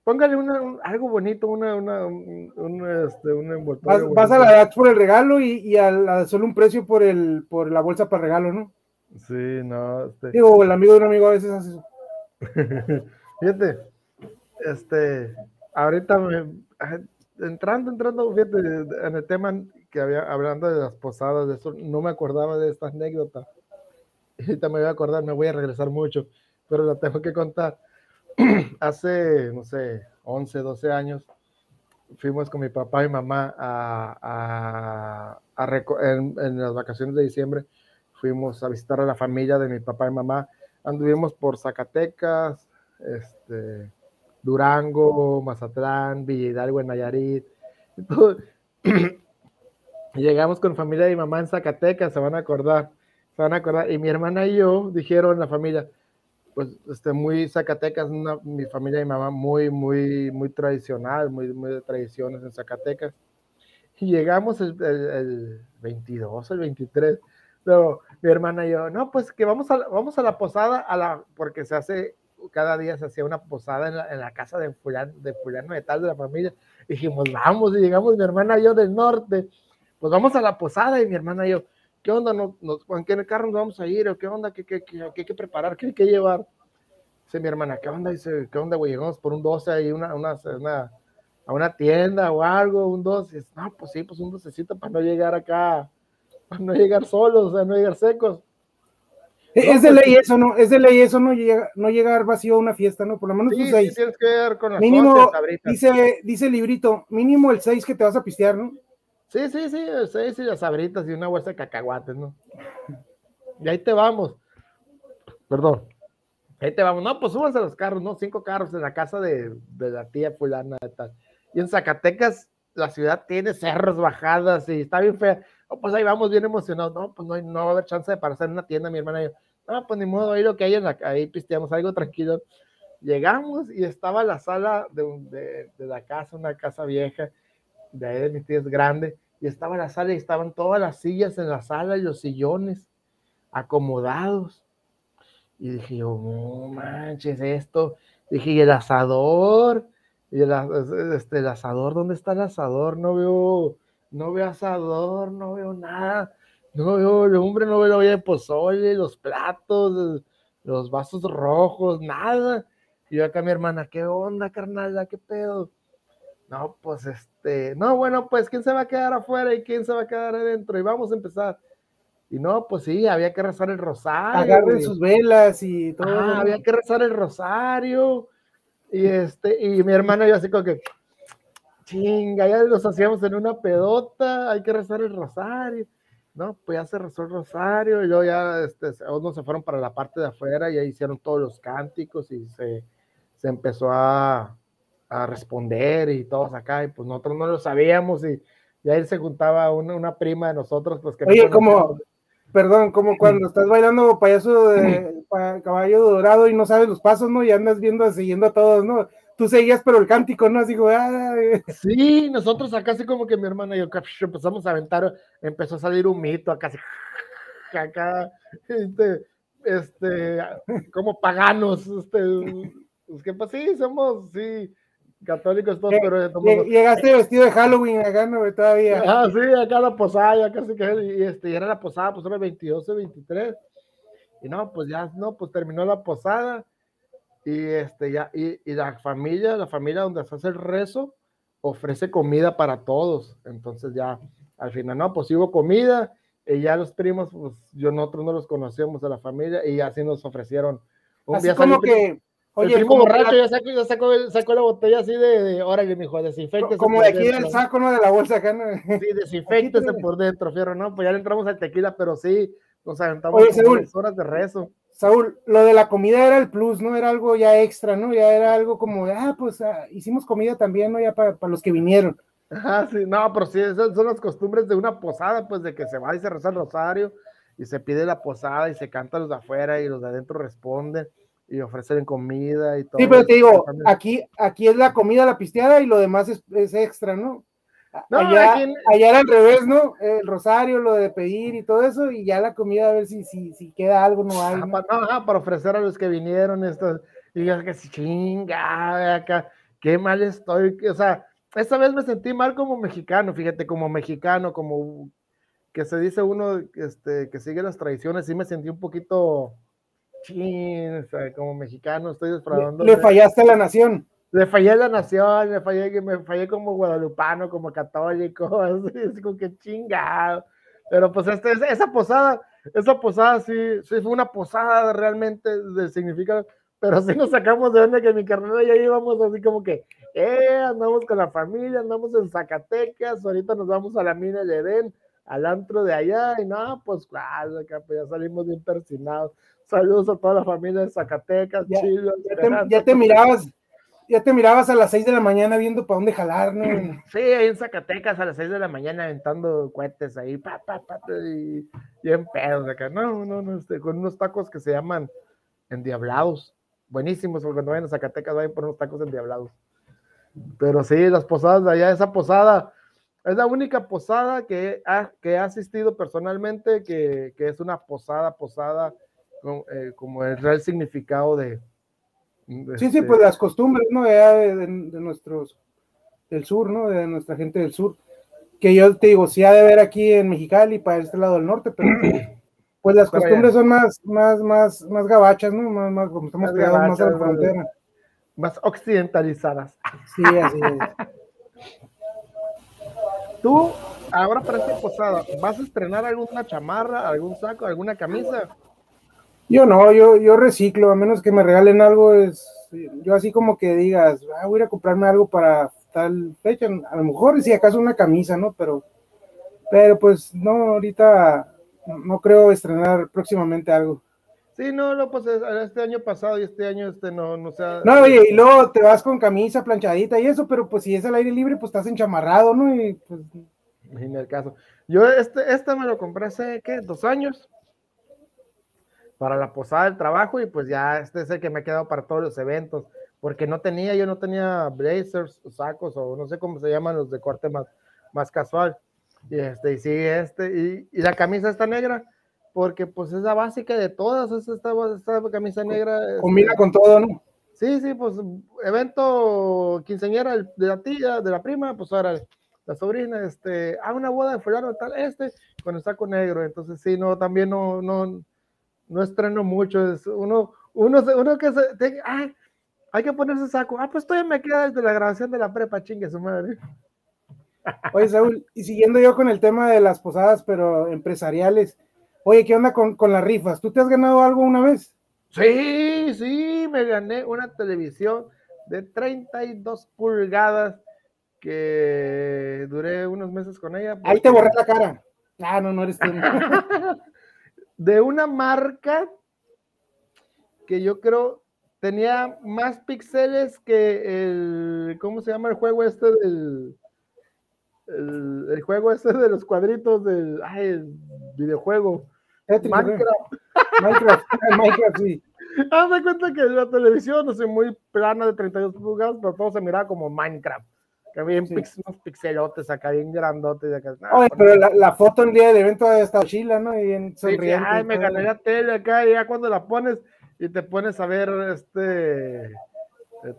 Póngale una, algo bonito, una, una, un, este, un envoltorio. Vas, a la DAX por el regalo y, y a, solo un precio por el por la bolsa para regalo, ¿no? Sí, no. Este... Digo, el amigo de un amigo a veces hace eso. fíjate, este, ahorita me, entrando, entrando, fíjate, en el tema que había, hablando de las posadas, de eso, no me acordaba de esta anécdota. Ahorita me voy a acordar, me voy a regresar mucho, pero la tengo que contar hace, no sé, 11, 12 años, fuimos con mi papá y mamá a, en, las vacaciones de diciembre, fuimos a visitar a la familia de mi papá y mamá. Anduvimos por Zacatecas, este, Durango, Mazatlán, Villa Hidalgo, en Nayarit. Llegamos con familia de mi mamá en Zacatecas, se van a acordar, se van a acordar. Y mi hermana y yo dijeron la familia, pues, este, muy Zacatecas, mi familia y mi mamá muy, muy, muy tradicional, muy, muy de tradiciones en Zacatecas. Y llegamos el, el, 22, el 23, pero mi hermana y yo, no, pues que vamos a, vamos a la posada, a la, porque se hace, cada día se hacía una posada en la, en la casa de fulano, de fulano de tal de la familia. dijimos, vamos, y llegamos mi hermana y yo del norte, pues vamos a la posada y mi hermana y yo, ¿qué onda? ¿Nos, ¿En qué carro nos vamos a ir? ¿O qué onda? ¿Qué, qué, qué, hay que preparar? ¿Qué hay que llevar? Dice mi hermana, ¿qué onda? Dice, ¿qué onda, güey? Llegamos por un 12 ahí una, una, una, a una tienda o algo, un 12. No, pues sí, pues un docecito para no llegar acá, para no llegar solos, o sea, no llegar secos. es de pues ley eso, ¿no? Es de ley eso, no, llega, no llegar vacío a una fiesta, ¿no? Por lo menos sí, seis. Sí, tienes que ver con las mínimo, dice, dice el librito, mínimo el 6 que te vas a pistear, ¿no? Sí, sí, sí, seis y las sabritas y una bolsa de cacahuates, ¿no? Y ahí te vamos. Perdón. Ahí te vamos. No, pues súbanse los carros, ¿no? Cinco carros en la casa de, la tía fulana y tal. Y en Zacatecas la ciudad tiene cerros, bajadas y está bien fea. Oh, pues ahí vamos bien emocionados. No, pues no, no va a haber chance de pasar en una tienda, mi hermana y yo. ah, pues ni modo, ahí lo que hay en la, ahí pisteamos algo tranquilo. Llegamos y estaba la sala de, de, de la casa, una casa vieja, de ahí de mis tías grande, y estaba la sala y estaban todas las sillas en la sala y los sillones acomodados. Y dije yo, no manches esto. Dije, ¿y el asador? ¿Y el, este, el asador? ¿Dónde está el asador? No veo, no veo asador, no veo nada. No veo el hombre, no veo el pozole, los platos, los vasos rojos, nada. Y yo acá mi hermana, ¿qué onda, carnal? ¿Qué pedo? No, pues este, no, bueno, pues quién se va a quedar afuera y quién se va a quedar adentro. Y vamos a empezar. Y no, pues sí, había que rezar el rosario. Agarren sus velas y todo. Ah, había que rezar el rosario. Y este, y mi hermana yo así como que, chinga, ya los hacíamos en una pedota, hay que rezar el rosario. No, pues ya se rezó el rosario, y luego ya este, unos se fueron para la parte de afuera y ahí hicieron todos los cánticos y se, se empezó a, a responder y todos acá, y pues nosotros no lo sabíamos y, y ahí se juntaba una, una prima de nosotros, pues que... Oye, como, perdón, como cuando estás bailando payaso de caballo dorado y no sabes los pasos, ¿no? Y andas viendo, siguiendo a todos, ¿no? Tú seguías, pero el cántico, ¿no? Así como, Sí, nosotros acá así como que mi hermana y yo empezamos a aventar, empezó a salir un mito acá, así, acá, este, este, como paganos, este, pues que pues sí, somos, sí, católicos todos, pero tomamos... llegaste vestido de Halloween acá, no, todavía. Ah, sí, acá la posada, ya casi que, y este, y era la posada, pues era el 22 23, y no, pues ya, no, pues terminó la posada, y este, ya, y, y la familia, la familia donde se hace el rezo, ofrece comida para todos, entonces ya, al final, no, pues hubo comida, y ya los primos, pues yo nosotros no los conocíamos de la familia, y así nos ofrecieron. Un así como que Oye, el primo borracho ya sacó, ya sacó, sacó, la botella así de, de órale, mijo, desinfectese. Como de aquí del saco, ¿no? De la bolsa acá, ¿no? Sí, desinfectese por dentro, fierro, ¿no? Pues ya le entramos al tequila, pero sí, nos aventamos Oye, Saúl, horas de rezo. Saúl, lo de la comida era el plus, ¿no? Era algo ya extra, ¿no? Ya era algo como, ah, pues ah, hicimos comida también, ¿no? Ya para, para los que vinieron. Ajá, sí, no, pero sí, esas son las costumbres de una posada, pues de que se va y se reza el rosario y se pide la posada y se canta los de afuera y los de adentro responden y ofrecen comida y todo. Sí, pero te digo, aquí, aquí es la comida, la pisteada y lo demás es, es extra, ¿no? no allá, allá, era al revés, ¿no? El rosario, lo de pedir y todo eso, y ya la comida a ver si, si, si queda algo, no hay. ¿no? Ajá, para ofrecer a los que vinieron esto, y yo que chinga, acá, qué mal estoy, o sea, esta vez me sentí mal como mexicano, fíjate, como mexicano, como que se dice uno este, que sigue las tradiciones, sí me sentí un poquito chin, como mexicano estoy defraudando. Le, fallaste a la nación. Le fallé a la nación, le fallé, me fallé como guadalupano, como católico, así, como que chingado. Pero pues este, esa posada, esa posada sí, sí fue una posada realmente de significado, pero sí nos sacamos de onda que mi carnal ya íbamos así como que, eh, andamos con la familia, andamos en Zacatecas, ahorita nos vamos a la mina de Edén, al antro de allá, y no, pues claro, pues ya salimos bien persinados. Saludos a toda la familia de Zacatecas, ya, ya, te, mirabas, ya te mirabas a las 6 de la mañana viendo para dónde jalar, ¿no? Sí, ahí en Zacatecas a las 6 de la mañana aventando cohetes ahí, pa, pa, pa, y, y en pedos acá. No, no, no, este, con unos tacos que se llaman endiablados. Buenísimos, porque cuando vayan a Zacatecas vayan por unos tacos endiablados. Pero sí, las posadas de allá, esa posada, es la única posada que ha, que he asistido personalmente, que, que es una posada, posada eh, como el real significado de... sí, sí, este pues las costumbres, ¿no? De, de, nuestros, del sur, ¿no? De nuestra gente del sur, que yo te digo, sí ha de ver aquí en Mexicali, para este lado del norte, pero pues las costumbres son más, más, más, más gabachas, ¿no? Más, más como estamos creados más a la frontera. Más occidentalizadas. Sí, así es. Tú, ahora para esta posada, ¿vas a estrenar alguna chamarra, algún saco, alguna camisa? Yo no, yo, yo reciclo, a menos que me regalen algo, es, yo así como que digas, ah, voy a ir a comprarme algo para tal fecha, a lo mejor si acaso una camisa, ¿no? Pero, pero pues no, ahorita no creo estrenar próximamente algo. Sí, no, no, pues este año pasado y este año este no, no sea. No, oye, y luego te vas con camisa planchadita y eso, pero pues si es al aire libre, pues estás enchamarrado, ¿no? Y pues. En el caso. Yo este, este me lo compré hace, ¿qué? ¿Dos años? Para la posada del trabajo y pues ya este es el que me ha quedado para todos los eventos, porque no tenía, yo no tenía blazers, sacos o no sé cómo se llaman los de corte más, más casual. Y este, y sí, este, y, y la camisa está negra, porque pues es la básica de todas, esta, esta camisa negra. Combina este, con todo, ¿no? Sí, sí, pues evento quinceañera de la tía, de la prima, pues ahora la sobrina, este, a ah, una boda de fulano tal, este, con el saco negro, entonces sí, no, también no, no, no estreno mucho, es uno, uno, uno que se, te, ay, hay que ponerse saco, ah, pues todavía me queda desde la grabación de la prepa, chingue su madre. Oye, Saúl, y siguiendo yo con el tema de las posadas, pero empresariales, oye, ¿qué onda con, con las rifas? ¿Tú te has ganado algo una vez? Sí, sí, me gané una televisión de 32 pulgadas que duré unos meses con ella. Ahí te borré la cara. Ah, no, no eres tú. de una marca que yo creo tenía más píxeles que el, ¿cómo se llama el juego este del, el, juego este de los cuadritos del, ay, el videojuego. Minecraft. Minecraft, Minecraft, sí. Haz de cuenta que la televisión, no sé, muy plana de 32 pulgadas, pero todo se miraba como Minecraft. Que había unos pixelotes acá, bien grandotes. Acá. Oye, pero la, la, foto en día del evento ha estado chila, ¿no? Y en sonriente. ay, me gané la tele acá, y ya cuando la pones y te pones a ver este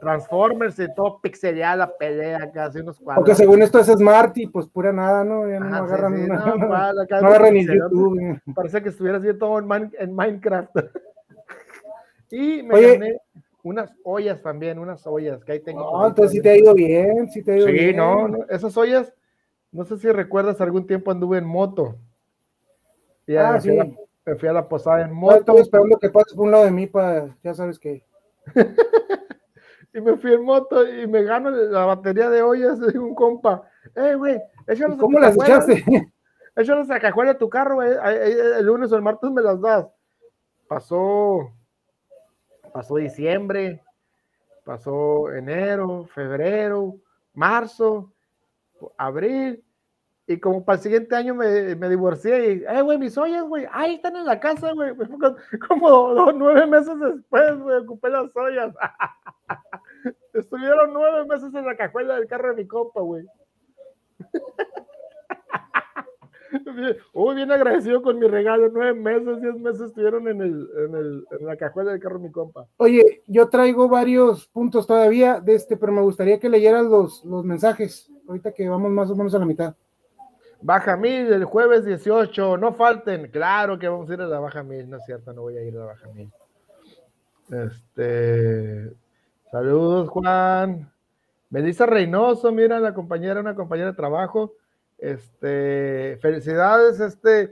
Transformers y todo pixelada la pelea casi unos cuadros. Porque según esto es Smart y pues pura nada, ¿no? Ya no agarran sí, no, no, agarran ni YouTube. Parece que estuvieras viendo todo en, Minecraft. y me gané unas ollas también, unas ollas que ahí tengo. No, entonces sí te ha ido bien, sí te ha ido bien. Sí, no, esas ollas, no sé si recuerdas, algún tiempo anduve en moto. Y ah, sí. me fui a la posada en moto. Estoy esperando que pases por un lado de mí para, ya sabes que. y me fui en moto y me gano la batería de ollas de un compa. ¡Eh, güey! ¿Cómo las echaste? Échalas a cajuela de tu carro, güey. El lunes o el martes me las das. Pasó, pasó diciembre, pasó enero, febrero, marzo, abril, y como para el siguiente año me, me divorcié y, eh, güey, mis ollas, güey, ahí están en la casa, güey. Como nueve meses después, güey, ocupé las ollas. Estuvieron nueve meses en la cajuela del carro de mi compa, güey. Uy, bien agradecido con mi regalo. Nueve meses, diez meses estuvieron en, el, en, el, en la cajuela del carro mi compa. Oye, yo traigo varios puntos todavía de este, pero me gustaría que leyeras los, los mensajes. Ahorita que vamos más o menos a la mitad. Baja Mil el jueves 18, no falten. Claro que vamos a ir a la Baja Mil, no es cierto, no voy a ir a la Baja Mil. Este, Saludos, Juan. Melissa Reynoso, mira, la compañera, una compañera de trabajo. Este, felicidades, este,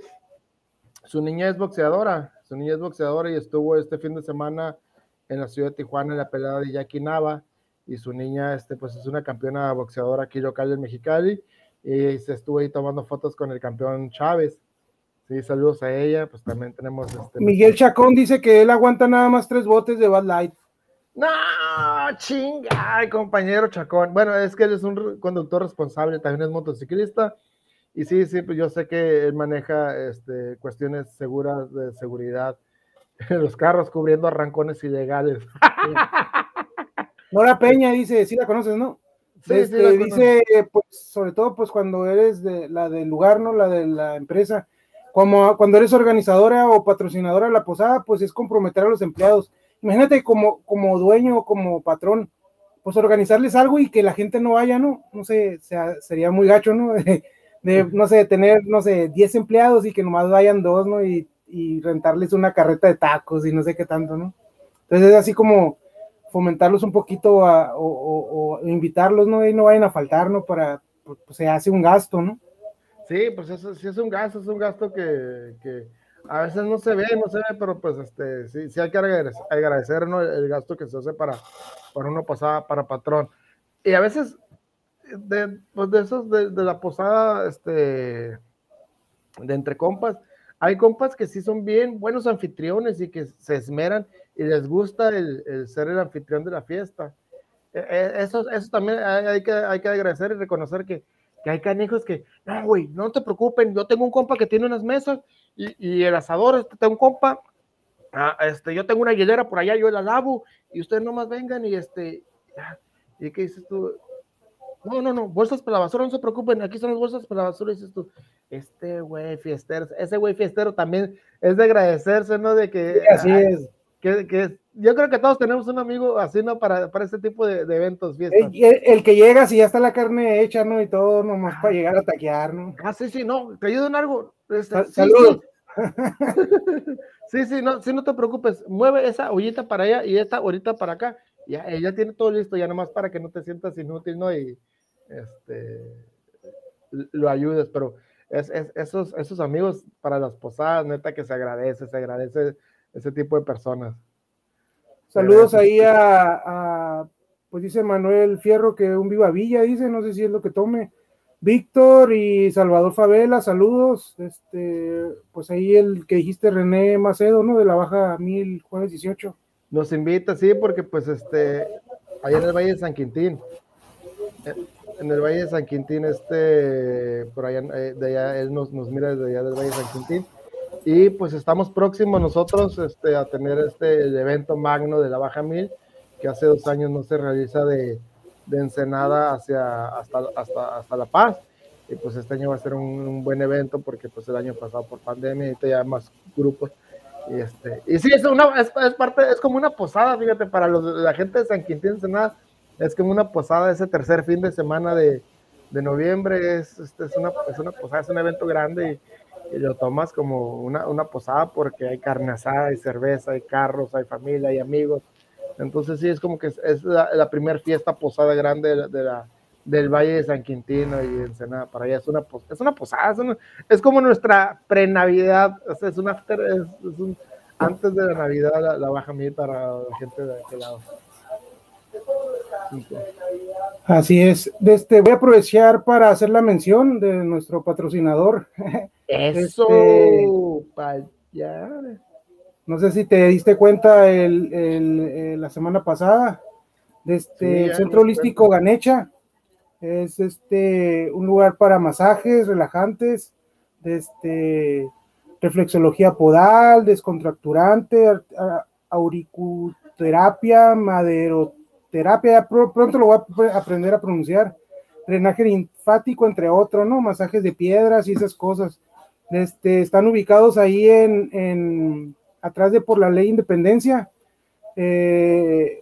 su niña es boxeadora, su niña es boxeadora y estuvo este fin de semana en la ciudad de Tijuana en la pelea de Jackie Nava y su niña, este, pues es una campeona boxeadora aquí local del Mexicali y se estuvo ahí tomando fotos con el campeón Chávez. Sí, saludos a ella, pues también tenemos este. Miguel Chacón dice que él aguanta nada más tres botes de Bad Light. No, chinga, compañero Chacón. Bueno, es que él es un conductor responsable, también es motociclista. Y sí, sí, pues yo sé que él maneja este, cuestiones seguras de seguridad en los carros cubriendo arrancones ilegales. Nora Peña dice, sí la conoces, ¿no? Sí, este, dice, pues, sobre todo, pues cuando eres de la del lugar, ¿no? La de la empresa, como cuando eres organizadora o patrocinadora de la posada, pues es comprometer a los empleados imagínate como, como dueño o como patrón, pues organizarles algo y que la gente no vaya, ¿no? No sé, sea, sería muy gacho, ¿no? De, no sé, tener, no sé, 10 empleados y que nomás vayan dos, ¿no? Y, y, rentarles una carreta de tacos y no sé qué tanto, ¿no? Entonces es así como fomentarlos un poquito a, o, o, invitarlos, ¿no? Y no vayan a faltar, ¿no? Para, pues se hace un gasto, ¿no? Sí, pues eso sí es un gasto, es un gasto que, que a veces no se ve, no se ve, pero pues este, sí, sí hay que agradecer, agradecer el gasto que se hace para, para una posada, para patrón. Y a veces, de, pues de esos, de, la posada, este, de entre compas, hay compas que sí son bien buenos anfitriones y que se esmeran y les gusta el, ser el anfitrión de la fiesta. E, e, eso, eso también hay, que, hay que agradecer y reconocer que, que hay canijos que, no, güey, no te preocupen, yo tengo un compa que tiene unas mesas y, el asador, este, tengo un compa ah, este, yo tengo una hielera por allá, yo la lavo, y ustedes nomás vengan y este, ¿y qué dices tú? No, no, no, bolsas para la basura, no se preocupen, aquí son las bolsas para la basura, dices tú, este güey fiestero, ese güey fiestero también es de agradecerse, ¿no? De que... así es. Que, que, yo creo que todos tenemos un amigo así, ¿no? Para, para este tipo de, eventos, fiestas. El, que llega, si ya está la carne hecha, ¿no? Y todo, nomás para llegar a taquear, ¿no? Ah, sí, sí, no, te ayudo en algo. Este, Saludos. Sí. sí, no, sí, no te preocupes, mueve esa ollita para allá y esta ahorita para acá. Ya, ella tiene todo listo, ya nomás para que no te sientas inútil, ¿no? Y este, lo ayudes, pero es, esos, esos amigos para las posadas, neta que se agradece, se agradece ese tipo de personas. Saludos ahí a, pues dice Manuel Fierro que un viva Villa, dice, no sé si es lo que tome. Víctor y Salvador Favela, saludos. Este, pues ahí el que dijiste René Macedo, ¿no? De la Baja 1000, jueves 18. Nos invita, sí, porque pues este, allá en el Valle de San Quintín, en el Valle de San Quintín, este, por allá, eh, de allá, él nos, nos mira desde allá del Valle de San Quintín y pues estamos próximos nosotros este, a tener este evento magno de la Baja Mil, que hace dos años no se realiza de, de Ensenada hacia, hasta, hasta, hasta La Paz. Y pues este año va a ser un, buen evento porque pues el año pasado por pandemia y ya más grupos. Y, este, y sí, es, una, es, parte, es como una posada, fíjate, para los, la gente de San Quintín Ensenada, es como una posada ese tercer fin de semana de, de noviembre, es, este, es, una, es una posada, es un evento grande y y lo tomas como una, una, posada porque hay carne asada, hay cerveza, hay carros, hay familia, hay amigos. Entonces sí, es como que es, la, la primera fiesta posada grande de la, del Valle de San Quintino y Ensenada para allá. Es una, es una posada, es, como nuestra pre-Navidad, es, un after, es, un, antes de la Navidad la, la baja mil para la gente de aquel lado. Así es. Este, voy a aprovechar para hacer la mención de nuestro patrocinador. Eso, este, No sé si te diste cuenta el, eh, la semana pasada de este Centro Holístico Ganecha. Es este un lugar para masajes relajantes, de este reflexología podal, descontracturante, auriculoterapia, madero terapia, pronto lo voy a aprender a pronunciar, drenaje linfático, entre otros, ¿no? Masajes de piedras y esas cosas. Este, están ubicados ahí en, en atrás de por la ley Independencia, eh,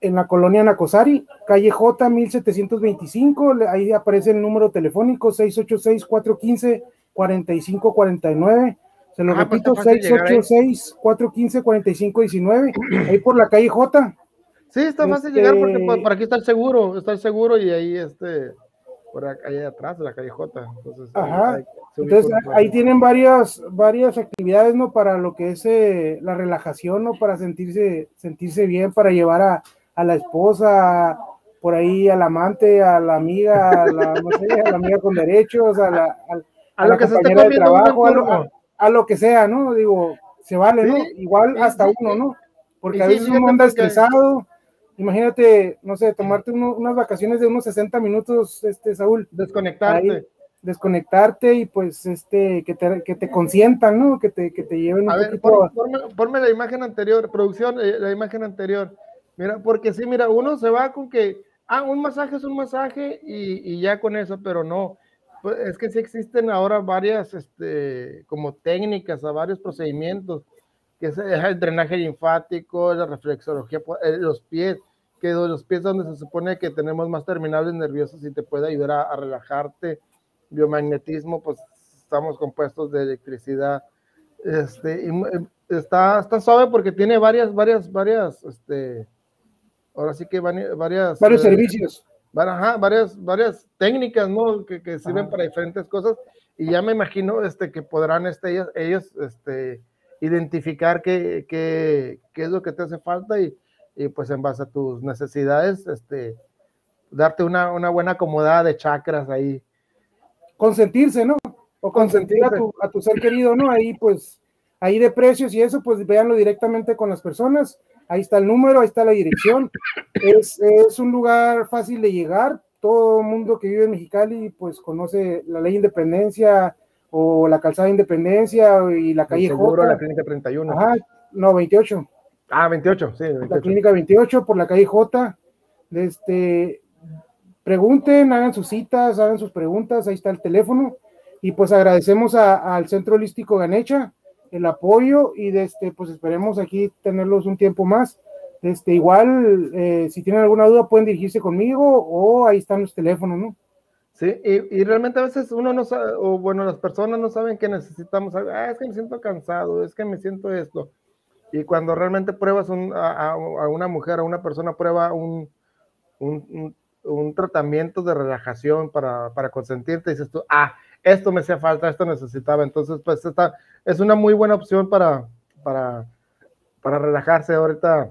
en la colonia Nacosari, calle J 1725, ahí aparece el número telefónico 686-415-4549 se lo ah, pues repito, 686-415-4519, ahí por la calle J. Sí, está fácil llegar porque este por, aquí está el seguro, está el seguro y ahí este, por ahí atrás de la calle J. Entonces, Ajá. Entonces ahí tienen varias, varias actividades, ¿no? Para lo que es eh, la relajación, ¿no? Para sentirse, sentirse bien, para llevar a, a la esposa, por ahí al amante, a la amiga, a la, no sé, a la amiga con derechos, a la, a, la que compañera de trabajo, a, a lo que sea, ¿no? Digo, se vale, ¿no? Igual hasta uno, ¿no? Porque a veces uno anda estresado. Imagínate, no sé, tomarte unas vacaciones de unos 60 minutos, este, Saúl. Desconectarte. desconectarte y pues este, que te, que te consientan, ¿no? Que te, que te lleven un a ver, ponme, la imagen anterior, producción, eh, la imagen anterior. Mira, porque sí, mira, uno se va con que, ah, un masaje es un masaje y, y ya con eso, pero no pues es que sí existen ahora varias, este, como técnicas, a varios procedimientos, que es el drenaje linfático, la reflexología, eh, los pies, que los pies donde se supone que tenemos más terminales nerviosos y te puede ayudar a, relajarte, biomagnetismo, pues estamos compuestos de electricidad, este, y eh, está, está suave porque tiene varias, varias, varias, este, ahora sí que varias... Varios eh, servicios. varias, varias técnicas, ¿no? Que, que sirven para diferentes cosas. Y ya me imagino este, que podrán este, ellos, ellos este, identificar qué, qué, qué, es lo que te hace falta y, y, pues en base a tus necesidades, este, darte una, una buena acomodada de chakras ahí. Consentirse, ¿no? O consentir a tu, a tu ser querido, ¿no? Ahí pues, ahí de precios y eso, pues véanlo directamente con las personas ahí está el número, ahí está la dirección. Es, un lugar fácil de llegar. Todo el mundo que vive en Mexicali, pues conoce la ley de independencia, o la calzada de Independencia y la calle J. la clínica 31. Ajá, no, 28. Ah, 28, sí. La clínica 28 por la calle J. Este, pregunten, hagan sus citas, hagan sus preguntas, ahí está el teléfono. Y pues agradecemos al Centro Holístico Ganecha el apoyo y este, pues esperemos aquí tenerlos un tiempo más. Este, igual, eh, si tienen alguna duda, pueden dirigirse conmigo o ahí están los teléfonos, ¿no? Sí, y, realmente a veces uno no sabe, o bueno, las personas no saben que necesitamos algo. Ah, es que me siento cansado, es que me siento esto. Y cuando realmente pruebas a, una mujer, a una persona, prueba un, un, un, tratamiento de relajación para, para consentirte, dices tú, ah, esto me hacía falta, esto necesitaba. Entonces, pues esta es una muy buena opción para, para, para relajarse ahorita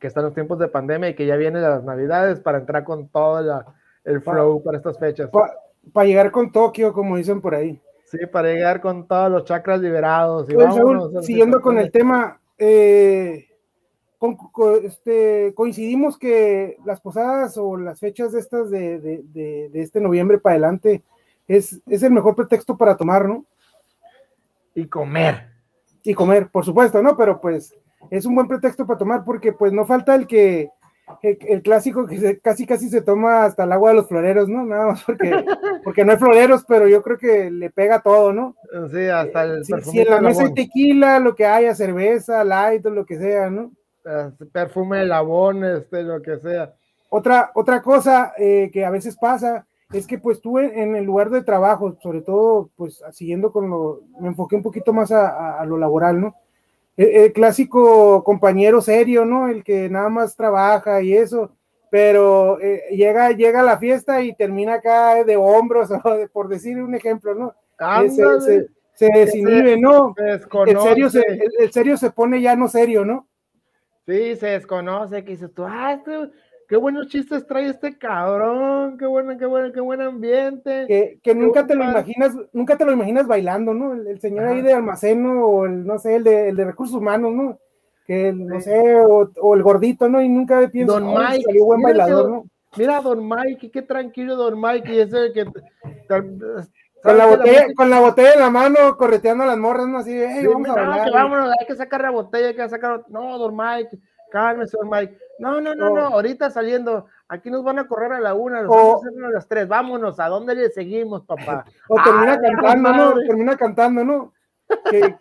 que están los tiempos de pandemia y que ya vienen las navidades para entrar con todo el flow para estas fechas. Para llegar con Tokio, como dicen por ahí. Sí, para llegar con todos los chakras liberados. Y siguiendo con el tema, eh, este, coincidimos que las posadas o las fechas de estas de, de, este noviembre para adelante es, es, el mejor pretexto para tomar, ¿no? Y comer. Y comer, por supuesto, ¿no? Pero pues es un buen pretexto para tomar porque pues no falta el que el, clásico que casi casi se toma hasta el agua de los floreros, ¿no? Nada más porque, porque no hay floreros, pero yo creo que le pega todo, ¿no? Sí, hasta el si, si en la mesa hay tequila, lo que haya, cerveza, light o lo que sea, ¿no? Perfume de labón, este, lo que sea. Otra, otra cosa eh, que a veces pasa es que pues tú en el lugar de trabajo, sobre todo pues siguiendo con lo, me enfoqué un poquito más a, lo laboral, ¿no? El, clásico compañero serio, ¿no? El que nada más trabaja y eso, pero eh, llega, llega a la fiesta y termina acá de hombros, por decir un ejemplo, ¿no? Se, se, desinhibe, ¿no? el, serio se, el, serio se pone ya no serio, ¿no? Sí, se desconoce, que dices tú, ah, este qué buenos chistes trae este cabrón, qué bueno, qué bueno, qué buen ambiente. Que, nunca te lo imaginas, nunca te lo imaginas bailando, ¿no? El, señor ahí de almaceno, o el, no sé, el de, recursos humanos, ¿no? Que no sé, o, el gordito, ¿no? Y nunca piensas, Don Mike, salió buen bailador, ¿no? Mira, Don Mike, qué tranquilo Don Mike, y ese que con la, botella, con la botella en la mano, correteando a las morras, ¿no? Así, hey, vamos a bailar. vámonos, hay que sacar la botella, hay que sacar. No, Don Mike, cálmese, Mike. No, no, no, no, ahorita saliendo, aquí nos van a correr a la una, nos a las tres, vámonos, ¿a dónde le seguimos, papá? O termina ah, cantando, ¿no? Termina cantando, ¿no? Que,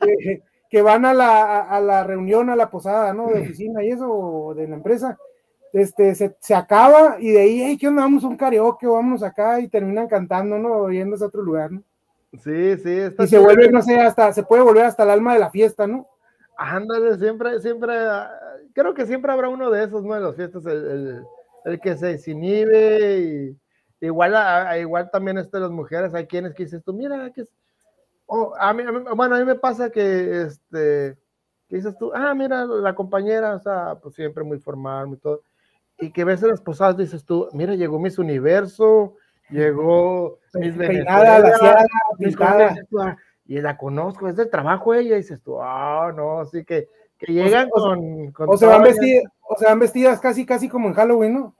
que, van a la, a la, reunión, a la posada, ¿no? De oficina y eso, de la empresa. Este, se, se acaba y de ahí, hey, ¿qué onda? Vamos a un karaoke, vamos acá y terminan cantando, ¿no? Yéndose a otro lugar, ¿no? Sí, sí. y se vuelve, no sé, hasta, se puede volver hasta el alma de la fiesta, ¿no? Ándale, siempre, siempre creo que siempre habrá uno de esos, ¿no? En las fiestas, el, que se desinhibe y igual, igual también este, las mujeres, hay quienes que dices tú, mira, que es... a mí, bueno, a mí me pasa que, este, que dices tú, ah, mira, la compañera, o sea, pues siempre muy formal, y todo, y que ves en las posadas, dices tú, mira, llegó Miss Universo, llegó Miss Venezuela, ah, y la conozco, es del trabajo ella, y dices tú, ah, no, así que que llegan con, o, se van vestidas, o se van vestidas casi, casi como en Halloween, ¿no?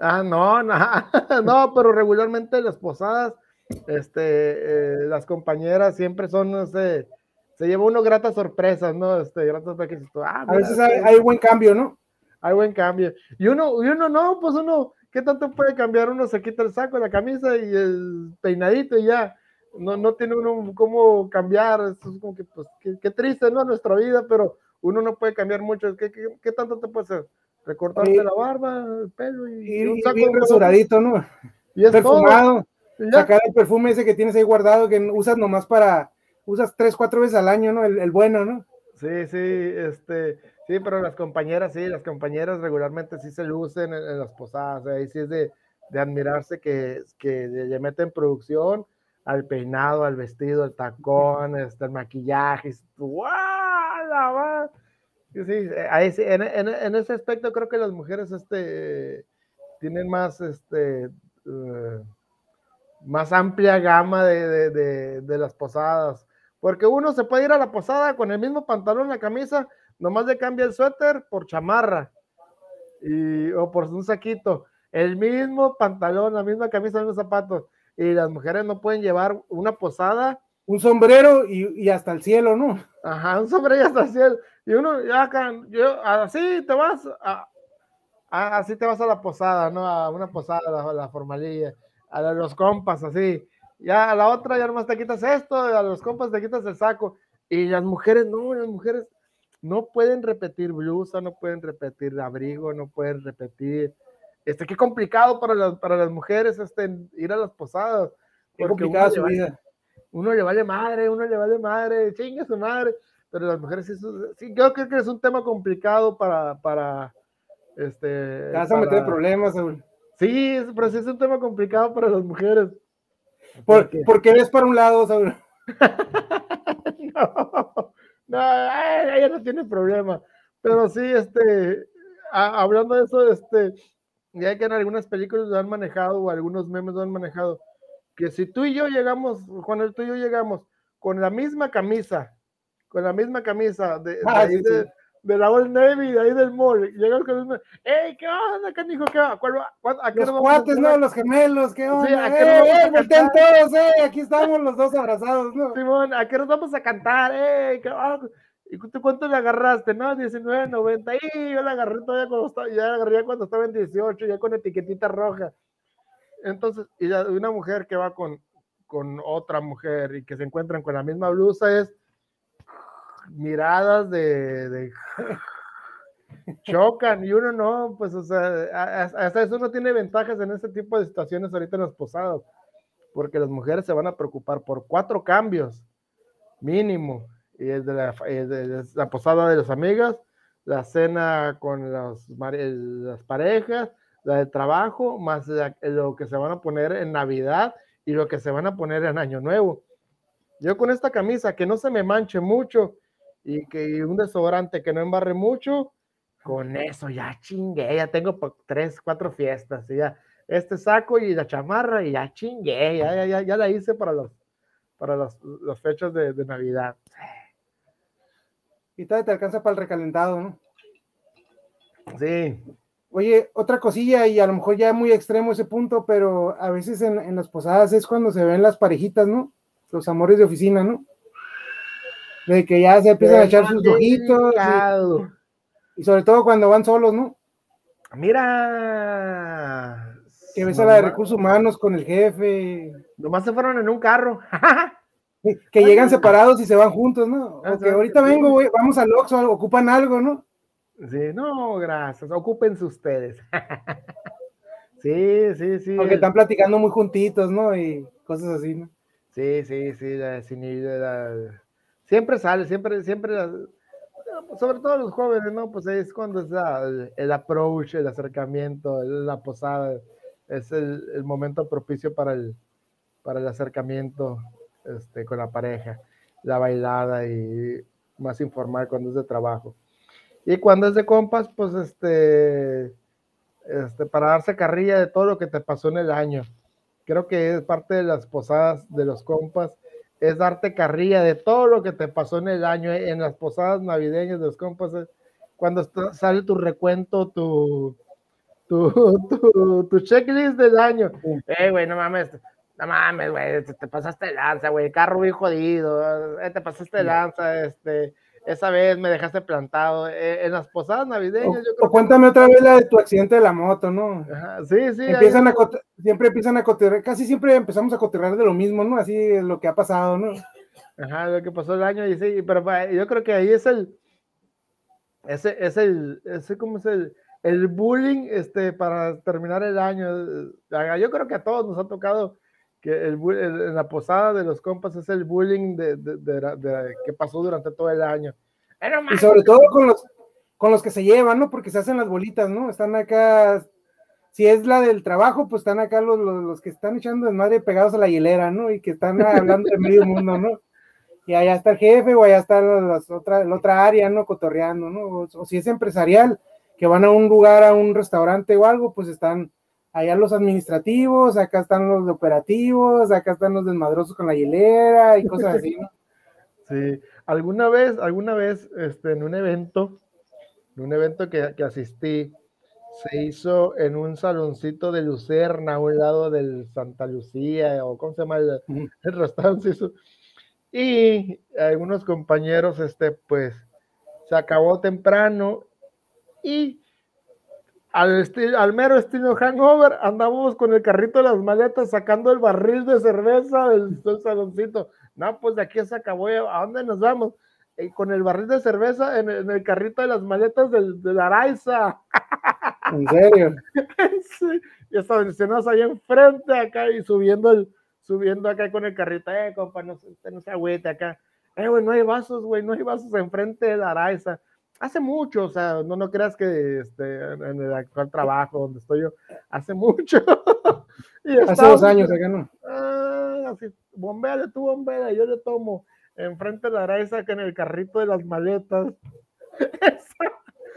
Ah, no, no, no, pero regularmente las posadas, este, eh, las compañeras siempre son, no sé, se lleva uno gratas sorpresas, ¿no? Este, gratas. Ah, a veces hay, buen cambio, ¿no? Hay buen cambio. Y uno, y uno no, pues uno, ¿qué tanto puede cambiar? Uno se quita el saco, la camisa y el peinadito y ya. No, no tiene uno cómo cambiar. Eso es como que, pues, qué, qué triste, ¿no? Nuestra vida, pero uno no puede cambiar mucho. ¿Qué, qué, tanto te puede hacer? Recortarte la barba, el pelo y, un saco bien rasuradito, ¿no? Y es perfumado. Sacar el perfume ese que tienes ahí guardado que usas nomás para, usas tres, cuatro veces al año, ¿no? El, bueno, ¿no? Sí, sí, este, sí, pero las compañeras, sí, las compañeras regularmente sí se lucen en, las posadas, ahí sí es de, de admirarse que, que le meten producción al peinado, al vestido, al tacón, este, el maquillaje, ¡wow! Sí, en, en, ese aspecto creo que las mujeres este, tienen más, este, eh, más amplia gama de, de, de, las posadas. Porque uno se puede ir a la posada con el mismo pantalón, la camisa, nomás le cambia el suéter por chamarra y, o por un saquito. El mismo pantalón, la misma camisa, los mismos zapatos. Y las mujeres no pueden llevar una posada un sombrero y, hasta el cielo, ¿no? Ajá, un sombrero y hasta el cielo. Y uno, ya acá, yo, así te vas, a, así te vas a la posada, ¿no? A una posada, la, la formalilla, a los compas, así. Ya a la otra ya nomás te quitas esto, a los compas te quitas el saco. Y las mujeres, no, las mujeres no pueden repetir blusa, no pueden repetir abrigo, no pueden repetir. Este, qué complicado para las, para las mujeres este, ir a las posadas. Qué complicada su vida uno le vale madre, uno le vale madre, chingue su madre, pero las mujeres sí, sí creo que es un tema complicado para, para, este... Te vas a meter problemas, Saúl. Sí, pero sí es un tema complicado para las mujeres. ¿Por, porque eres para un lado, Saúl. no, no, ella no tiene problema. Pero sí, este, hablando de eso, este, ya que en algunas películas lo han manejado o algunos memes lo han manejado, que si tú y yo llegamos, cuando tú y yo llegamos con la misma camisa, con la misma camisa de, de, ah, de, la Old Navy, de ahí del mall, llegamos con el ¡Ey, qué onda, canijo! ¿Qué va? ¿Cuál, a qué los cuates, no, los gemelos, ¿qué onda? Sí, ¿a qué eh, eh, todos, eh! Aquí estamos los dos abrazados, ¿no? Simón, ¿a qué nos vamos a cantar? ¡Eh, qué va? ¿Y tú cuánto le agarraste? No, 19.90. Y yo la agarré todavía cuando estaba, ya la agarré cuando estaba en 18, ya con etiquetita roja. Entonces, y una mujer que va con, con otra mujer y que se encuentran con la misma blusa es miradas de, chocan y uno no, pues, o sea, hasta eso no tiene ventajas en este tipo de situaciones ahorita en las posadas, porque las mujeres se van a preocupar por cuatro cambios mínimo, y es la, posada de las amigas, la cena con las parejas, la de trabajo, más lo que se van a poner en Navidad y lo que se van a poner en Año Nuevo. Yo con esta camisa que no se me manche mucho y que un desodorante que no embarre mucho, con eso ya chingué, ya tengo tres, cuatro fiestas, y ya este saco y la chamarra y ya chingué, ya, ya, ya la hice para los para las, fechas de, de, Navidad. Y todavía te alcanza para el recalentado, ¿no? Sí, Oye, otra cosilla, y a lo mejor ya muy extremo ese punto, pero a veces en, las posadas es cuando se ven las parejitas, ¿no? Los amores de oficina, ¿no? De que ya se empiezan a echar sus ojitos. Y, sobre todo cuando van solos, ¿no? Mira. Que ves a la de recursos humanos con el jefe. Nomás se fueron en un carro. que llegan separados y se van juntos, ¿no? Que ahorita vengo, vamos al Oxxo, ocupan algo, ¿no? Sí, no, gracias. Ocúpense ustedes. sí, sí, sí. Porque están platicando muy juntitos, ¿no? Y cosas así, ¿no? Sí, sí, sí. siempre sale, siempre, siempre, sobre todo los jóvenes, ¿no? Pues es cuando es el, approach, el acercamiento, la posada, es el, momento propicio para el, para el acercamiento este, con la pareja, la bailada y más informal cuando es de trabajo. Y cuando es de compas, pues este, este, para darse carrilla de todo lo que te pasó en el año. Creo que es parte de las posadas de los compas, es darte carrilla de todo lo que te pasó en el año, en las posadas navideñas de los compas, cuando sale tu recuento, tu, tu, tu, checklist del año. Eh, güey, no mames, no mames, güey, te, pasaste de lanza, güey, carro muy jodido, eh, te pasaste de lanza, este, esa vez me dejaste plantado. Eh, en las posadas navideñas, o, yo creo cuéntame otra vez la de tu accidente de la moto, ¿no? sí, sí. Empiezan a siempre empiezan a coterrar, casi siempre empezamos a coterrar de lo mismo, ¿no? Así es lo que ha pasado, ¿no? Ajá, lo que pasó el año, y sí, pero yo creo que ahí es el, ese es el, ese como es el, el bullying, este, para terminar el año. Yo creo que a todos nos ha tocado que el, en la posada de los compas es el bullying de, de, que pasó durante todo el año. y sobre todo con los, con los que se llevan, ¿no? Porque se hacen las bolitas, ¿no? Están acá, si es la del trabajo, pues están acá los, los, que están echando madre pegados a la hilera, ¿no? Y que están hablando de medio mundo, ¿no? Y allá está el jefe o allá está las otra, la otra área, ¿no? Cotorreando, ¿no? o si es empresarial, que van a un lugar, a un restaurante o algo, pues están allá los administrativos, acá están los operativos, acá están los desmadrosos con la hilera y cosas así, ¿no? Sí, alguna vez, alguna vez, este, en un evento, en un evento que, que asistí, se hizo en un saloncito de Lucerna, a un lado del Santa Lucía, o cómo se llama el, restaurante, Y algunos compañeros, este, pues, se acabó temprano y al, al mero estilo hangover andábamos con el carrito de las maletas sacando el barril de cerveza del, saloncito. No, pues de aquí se acabó, ¿a dónde nos vamos? Y con el barril de cerveza en el, carrito de las maletas del, de la Araiza. ¿En serio? sí. Y estacionados ahí enfrente acá y subiendo el, subiendo acá con el carrito, eh, compa, no, no se agüete acá. Eh, güey, no hay vasos, güey, no hay vasos enfrente de la Araiza. Hace mucho, o sea, no, no creas que este, en el actual trabajo donde estoy yo, hace mucho. hace dos años acá, ¿no? Ah, así, bombea, tú bombea, yo le tomo enfrente de la Araiza acá en el carrito de las maletas.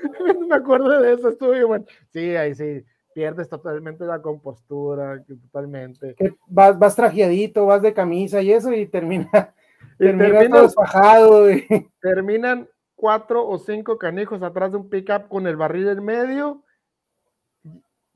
me acuerdo de eso, estuve bueno. Sí, ahí sí, pierdes totalmente la compostura, totalmente. vas, vas trajeadito, vas de camisa y eso, y termina, termina todo despajado. Terminan cuatro o cinco canijos atrás de un pickup con el barril en medio,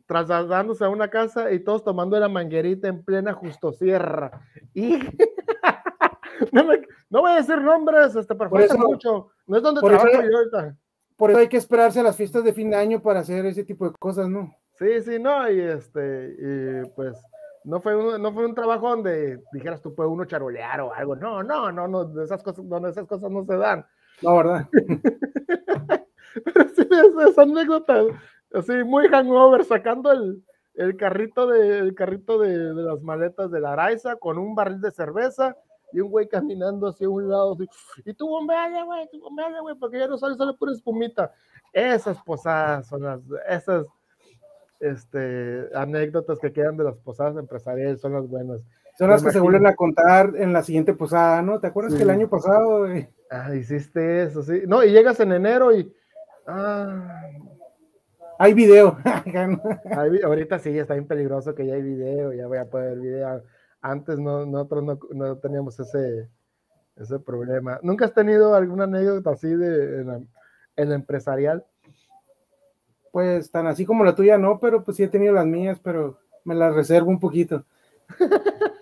trasladándose a una casa y todos tomando la manguerita en plena justo sierra. Y no, voy a decir nombres, este, pero mucho. No es donde trabajo yo ahorita. Por eso hay que esperarse a las fiestas de fin de año para hacer ese tipo de cosas, ¿no? Sí, sí, no, y este, y pues no fue un, no fue un trabajo donde dijeras tú puede uno charolear o algo. No, no, no, no, esas cosas, donde esas cosas no se dan. No, ¿verdad? Pero sí, esa, anécdota, así muy hangover, sacando el, el carrito, de, el carrito de, de, las maletas de la Araiza con un barril de cerveza y un güey caminando hacia un lado, así, y tú bombea, güey, tú bombea, güey, porque ya no sale, sale pura espumita. Esas posadas son las, esas este, anécdotas que quedan de las posadas empresariales son las buenas. Son las que se vuelven a contar en la siguiente posada, ¿no? ¿Te acuerdas que el año pasado? Ah, hiciste eso, sí. No, y llegas en enero y. Ah, hay video. ahorita sí, está bien peligroso que ya hay video, ya voy a poder video. Antes no, nosotros no, no, teníamos ese, ese problema. ¿Nunca has tenido alguna anécdota así de en, en empresarial? Pues tan así como la tuya no, pero pues sí he tenido las mías, pero me las reservo un poquito.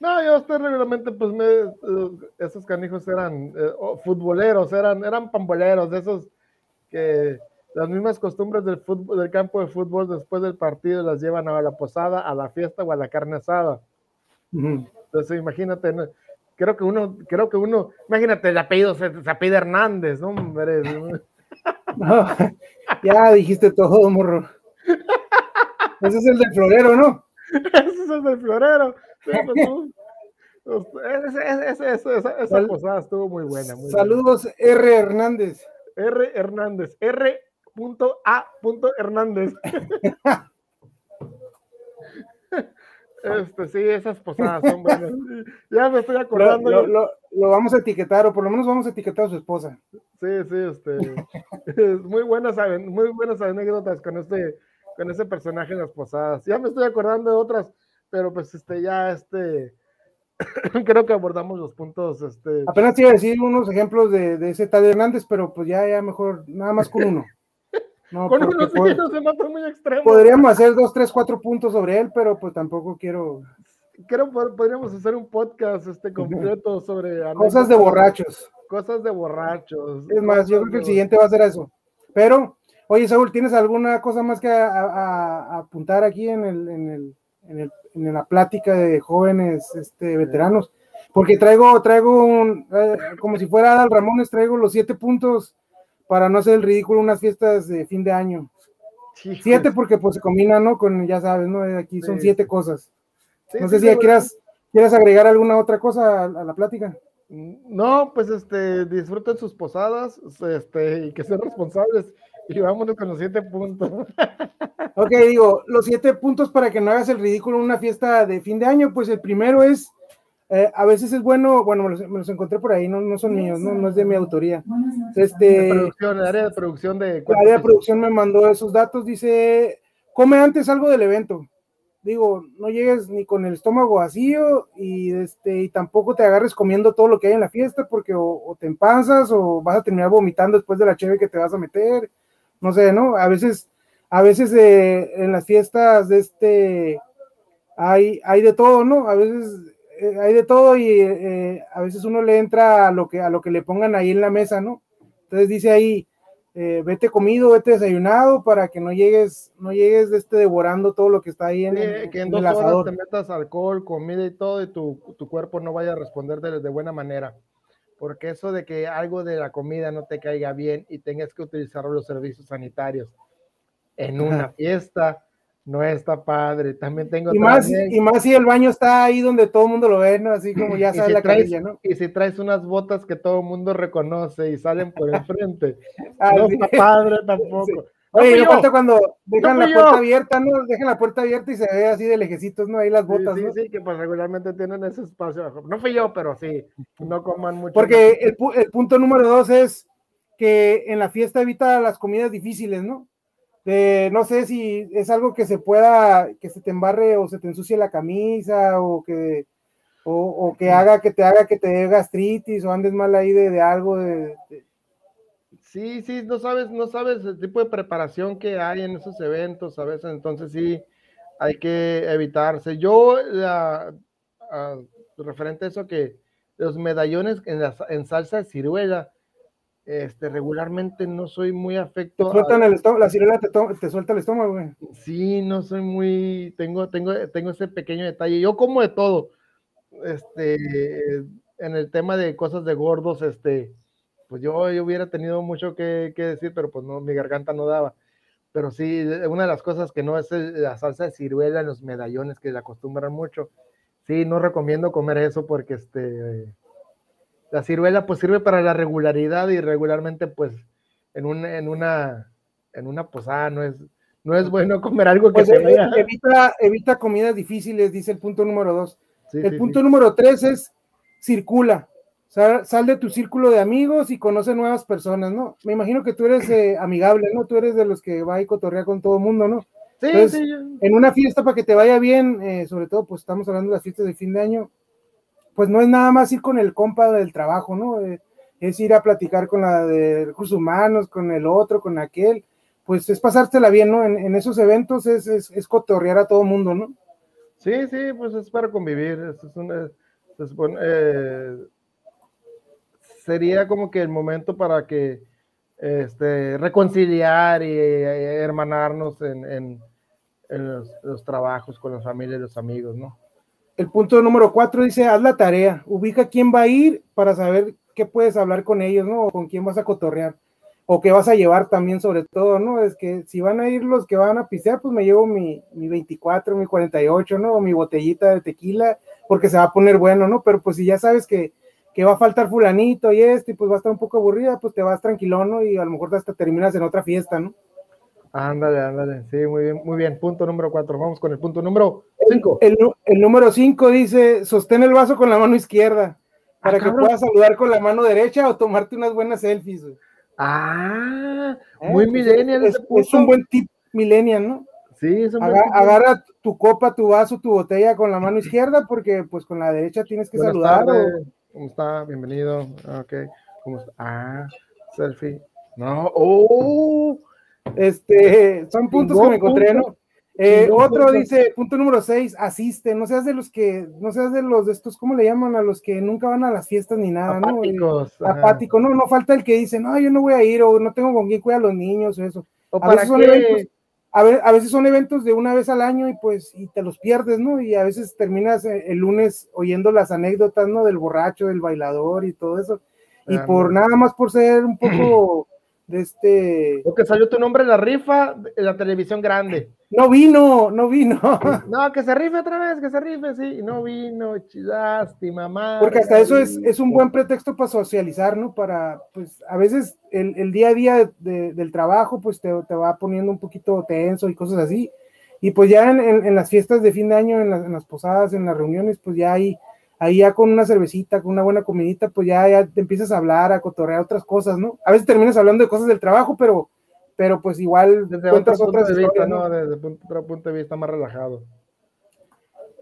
no, yo estoy regularmente, pues me, eh, esos canijos eran eh, futboleros, eran, eran pamboleros, de esos que las mismas costumbres del fútbol, del campo de fútbol después del partido las llevan a la posada, a la fiesta o a la carne asada. Entonces, imagínate, creo que uno, creo que uno, imagínate el apellido, se, se apellida Hernández, ¿no? Hombre, no, ya dijiste todo, morro. Ese es el del florero, ¿no? Ese es el del florero. Esa, posada estuvo muy buena. Saludos, R. Hernández. R. Hernández. R. A. Hernández. Este, sí, esas posadas son buenas. Ya me estoy acordando. Lo, vamos a etiquetar, o por lo menos vamos a etiquetar a su esposa. Sí, sí, este. muy buenas, muy buenas anécdotas con este, con ese personaje en las posadas. Ya me estoy acordando de otras, pero pues este, ya este. creo que abordamos los puntos. Este... Apenas iba a decir unos ejemplos de, de ese tal Hernández, pero pues ya, ya mejor, nada más con uno. No, Con unos se mata muy extremo. Podríamos hacer dos, tres, cuatro puntos sobre él, pero pues tampoco quiero. Creo que podríamos hacer un podcast este completo sobre cosas de borrachos. Cosas de borrachos. Es más, yo creo que el siguiente va a ser eso. Pero, oye, Saúl, ¿tienes alguna cosa más que apuntar aquí en, el, en, el, en, el, en la plática de jóvenes este, veteranos? Porque traigo, traigo un, eh, como si fuera Adal Ramones, traigo los siete puntos para no hacer el ridículo unas fiestas de fin de año. siete porque pues se combina, ¿no? Con, ya sabes, ¿no? Aquí son siete cosas. no sé si ya quieras, quieras agregar alguna otra cosa a, la plática. No, pues este, disfruten sus posadas, este, y que sean responsables. Y vámonos con los siete puntos. ok, digo, los siete puntos para que no hagas el ridículo en una fiesta de fin de año, pues el primero es eh, a veces es bueno, bueno, me los, encontré por ahí, no, no son míos, no, no es de mi autoría. Este, producción, el área de producción de... El área de producción me mandó esos datos, dice, come antes algo del evento. Digo, no llegues ni con el estómago vacío y, este, y tampoco te agarres comiendo todo lo que hay en la fiesta porque o, te empanzas o vas a terminar vomitando después de la cheve que te vas a meter. No sé, ¿no? A veces, a veces eh, en las fiestas de este, hay, hay de todo, ¿no? A veces eh, hay de todo y eh, a veces uno le entra a lo, que, a lo que le pongan ahí en la mesa, ¿no? Entonces dice ahí, eh, vete comido, vete desayunado para que no llegues, no llegues este devorando todo lo que está ahí en, sí, que en dos horas te metas alcohol, comida y todo y tu, tu cuerpo no vaya a responder de, de, buena manera. Porque eso de que algo de la comida no te caiga bien y tengas que utilizar los servicios sanitarios en una fiesta, no está padre. También tengo. Y más, y más si el baño está ahí donde todo el mundo lo ve, ¿no? Así como ya sale la carilla, ¿no? Y si traes unas botas que todo el mundo reconoce y salen por enfrente. Ah, no está padre tampoco. Oye, no cuando dejan la puerta abierta, ¿no? Dejan la puerta abierta y se ve así de lejecitos, ¿no? Ahí las botas, sí, ¿no? Sí, que pues regularmente tienen ese espacio. No fui yo, pero sí, no coman mucho. Porque el, el punto número dos es que en la fiesta evita las comidas difíciles, ¿no? no sé si es algo que se pueda, que se te embarre o se te ensucie la camisa o que, o, que haga que te haga que te dé gastritis o andes mal ahí de, algo de, Sí, sí, no sabes, no sabes el tipo de preparación que hay en esos eventos a veces, entonces sí hay que evitarse. Yo, la, referente a eso que los medallones en, la, en salsa de ciruela, este, regularmente no soy muy afecto. la ciruela te, suelta el estómago, güey. Sí, no soy muy, tengo, tengo, tengo ese pequeño detalle. Yo como de todo. Este, en el tema de cosas de gordos, este, pues yo, yo hubiera tenido mucho que, decir, pero pues no, mi garganta no daba. Pero sí, una de las cosas que no es la salsa de ciruela en los medallones que la acostumbran mucho. Sí, no recomiendo comer eso porque este la ciruela pues sirve para la regularidad y regularmente pues en, un, en, una, en una posada no es, no es bueno comer algo que pues, se Evita, evita comidas difíciles, dice el punto número dos. el punto número tres es circula. Sal, de tu círculo de amigos y conoce nuevas personas, ¿no? Me imagino que tú eres eh, amigable, ¿no? Tú eres de los que va y cotorrea con todo el mundo, ¿no? Sí, sí. En una fiesta para que te vaya bien, eh, sobre todo, pues estamos hablando de las fiestas de fin de año, pues no es nada más ir con el compa del trabajo, ¿no? Eh, es ir a platicar con la de recursos humanos, con el otro, con aquel, pues es pasársela bien, ¿no? En, esos eventos es, es, cotorrear a todo mundo, ¿no? Sí, sí, pues es para convivir, es eh, sería como que el momento para que este, reconciliar y, hermanarnos en, los, los, trabajos con la familia y los amigos, ¿no? El punto número cuatro dice, haz la tarea, ubica quién va a ir para saber qué puedes hablar con ellos, ¿no? O con quién vas a cotorrear, o qué vas a llevar también sobre todo, ¿no? Es que si van a ir los que van a pisear, pues me llevo mi, mi 24, mi 48, ¿no? O mi botellita de tequila, porque se va a poner bueno, ¿no? Pero pues si ya sabes que, que va a faltar fulanito y este, pues va a estar un poco aburrida, pues te vas tranquilón, ¿no? Y a lo mejor hasta terminas en otra fiesta, ¿no? Ándale, ándale, sí, muy bien, muy bien. Punto número cuatro. Vamos con el punto número cinco. El, número cinco dice: sostén el vaso con la mano izquierda para ah, que puedas saludar con la mano derecha o tomarte unas buenas selfies. Ah, eh, muy pues, millennial. Es, es, un buen tip millennial, ¿no? Sí, es un buen Agarra tu copa, tu vaso, tu botella con la mano izquierda, porque pues con la derecha tienes que saludar. ¿Cómo está? Bienvenido. Ok. ¿Cómo está? Ah, selfie. No, oh. Este, son puntos que me encontré, ¿no? Eh, otro dice, punto número 6, asiste, no seas de los que, no seas de los de estos, ¿cómo le llaman? A los que nunca van a las fiestas ni nada, ¿no? apático, no, no falta el que dice, no, yo no voy a ir, o no tengo con quién cuidar a los niños, o eso. a, veces son eventos, a, veces son eventos de una vez al año y pues, y te los pierdes, ¿no? Y a veces terminas eh, el lunes oyendo las anécdotas, ¿no? Del borracho, del bailador y todo eso. Y por nada más por ser un poco de este. O que salió tu nombre en la rifa en la televisión grande. No vino, no vino. No, que se rife otra vez, que se rife, sí. No vino, lástima, mamá. Porque hasta eso es, es, un buen pretexto para socializar, ¿no? Para, pues, a veces el, el día a día del trabajo, pues te, te, va poniendo un poquito tenso y cosas así. Y pues ya en, en, las fiestas de fin de año, en las posadas, en las reuniones, pues ya hay ahí ya con una cervecita, con una buena comidita, pues ya, ya te empiezas a hablar, a cotorrear otras cosas, ¿no? A veces terminas hablando de cosas del trabajo, pero, pero pues igual Desde cuentas otras de vista, ¿no? Desde otro punto de vista más relajado.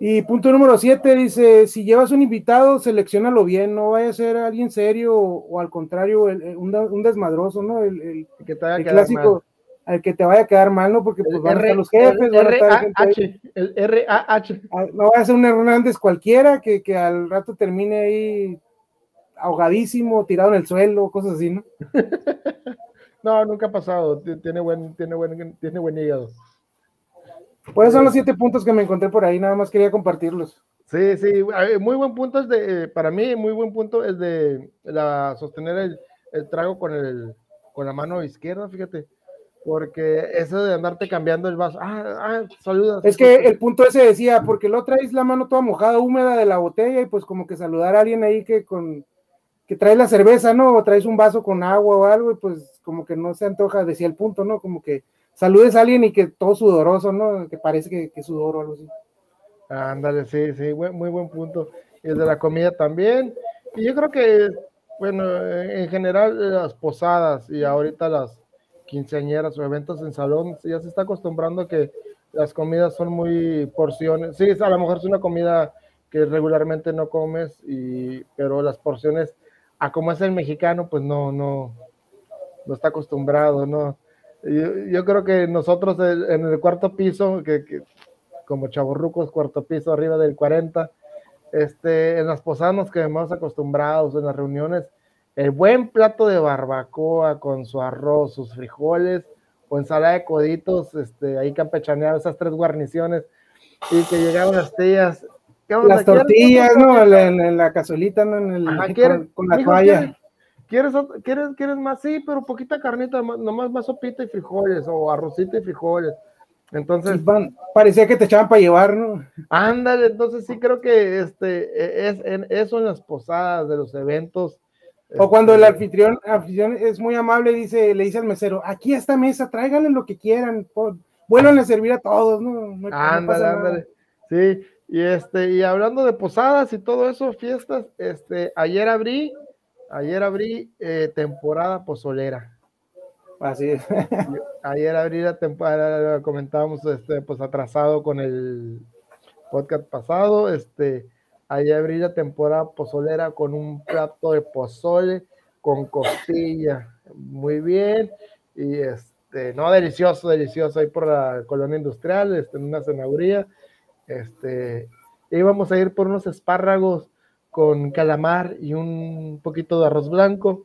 Y punto número siete dice, si llevas un invitado, seleccionalo bien, no vaya a ser alguien serio o, al contrario, un, desmadroso, ¿no? El, el, clásico, al que te vaya a quedar mal, ¿no? Porque pues van a estar los jefes, el van a estar R-A-H, el R-A-H. Ah, No va a ser un Hernández cualquiera que, que al rato termine ahí ahogadísimo, tirado en el suelo, cosas así, ¿no? No, nunca ha pasado. Ti- Tiene buen, tiene buen, tiene buen hígado. Pues son los siete puntos que me encontré por ahí, nada más quería compartirlos. Sí, sí, muy buen punto es de, eh, para mí, muy buen punto es de la, sostener el, el trago con, el, con la mano izquierda, fíjate, porque eso de andarte cambiando el vaso, ah, ah, saludas. Es que el punto ese decía, porque lo traes la mano toda mojada, húmeda de la botella, y pues como que saludar a alguien ahí que con que traes la cerveza, ¿no? O traes un vaso con agua o algo, y pues como que no se antoja, decía el punto, ¿no? Como que saludes a alguien y que todo sudoroso, ¿no? Que parece que, que sudor o algo así. Ándale, sí, sí, muy buen punto. Y el de la comida también. Y yo creo que, bueno, en general las posadas y ahorita las quinceañeras o eventos en salón, ya se está acostumbrando que las comidas son muy porciones. Sí, a lo mejor es una comida que regularmente no comes, y, pero las porciones, a como es el mexicano, pues no, no, no está acostumbrado, ¿no? Yo, yo creo que nosotros en el cuarto piso, que, que como chavorrucos, cuarto piso, arriba del 40. Este, en las posadas nos quedamos acostumbrados, en las reuniones, el buen plato de barbacoa con su arroz, sus frijoles o ensalada de coditos, este, ahí campechaneado, esas tres guarniciones, y que llegaban las tías. Las ¿Quieres tortillas, ¿no? En, la- en la cazuelita, ¿no? En el, Ajá, con, ¿quieres- con la toalla. ¿quieres- ¿Quieres, quieres, ¿Quieres más? Sí, pero poquita carnita, más- nomás más sopita y frijoles, o arrocita y frijoles. Entonces, van- parecía que te echaban para llevar, ¿no? Ándale, entonces sí creo que este e- es en eso en las posadas de los eventos. O cuando el este, anfitrión, anfitrión es muy amable, dice, le dice al mesero, aquí esta mesa, tráiganle lo que quieran, vuelvan a servir a todos, ¿no? No- no Ándale, nada. ándale. Sí, y este, y hablando de posadas y todo eso, fiestas, este, ayer abrí, ayer abrí eh, temporada pozolera. Así es. Ayer abrí la temporada, comentábamos, este, pues atrasado con el podcast pasado, este, ayer abrí la temporada pozolera con un plato de pozole con costilla, muy bien, y este, no, delicioso, delicioso, ahí por la colonia industrial, este, en una cenaduría, este, íbamos a ir por unos espárragos con calamar y un poquito de arroz blanco,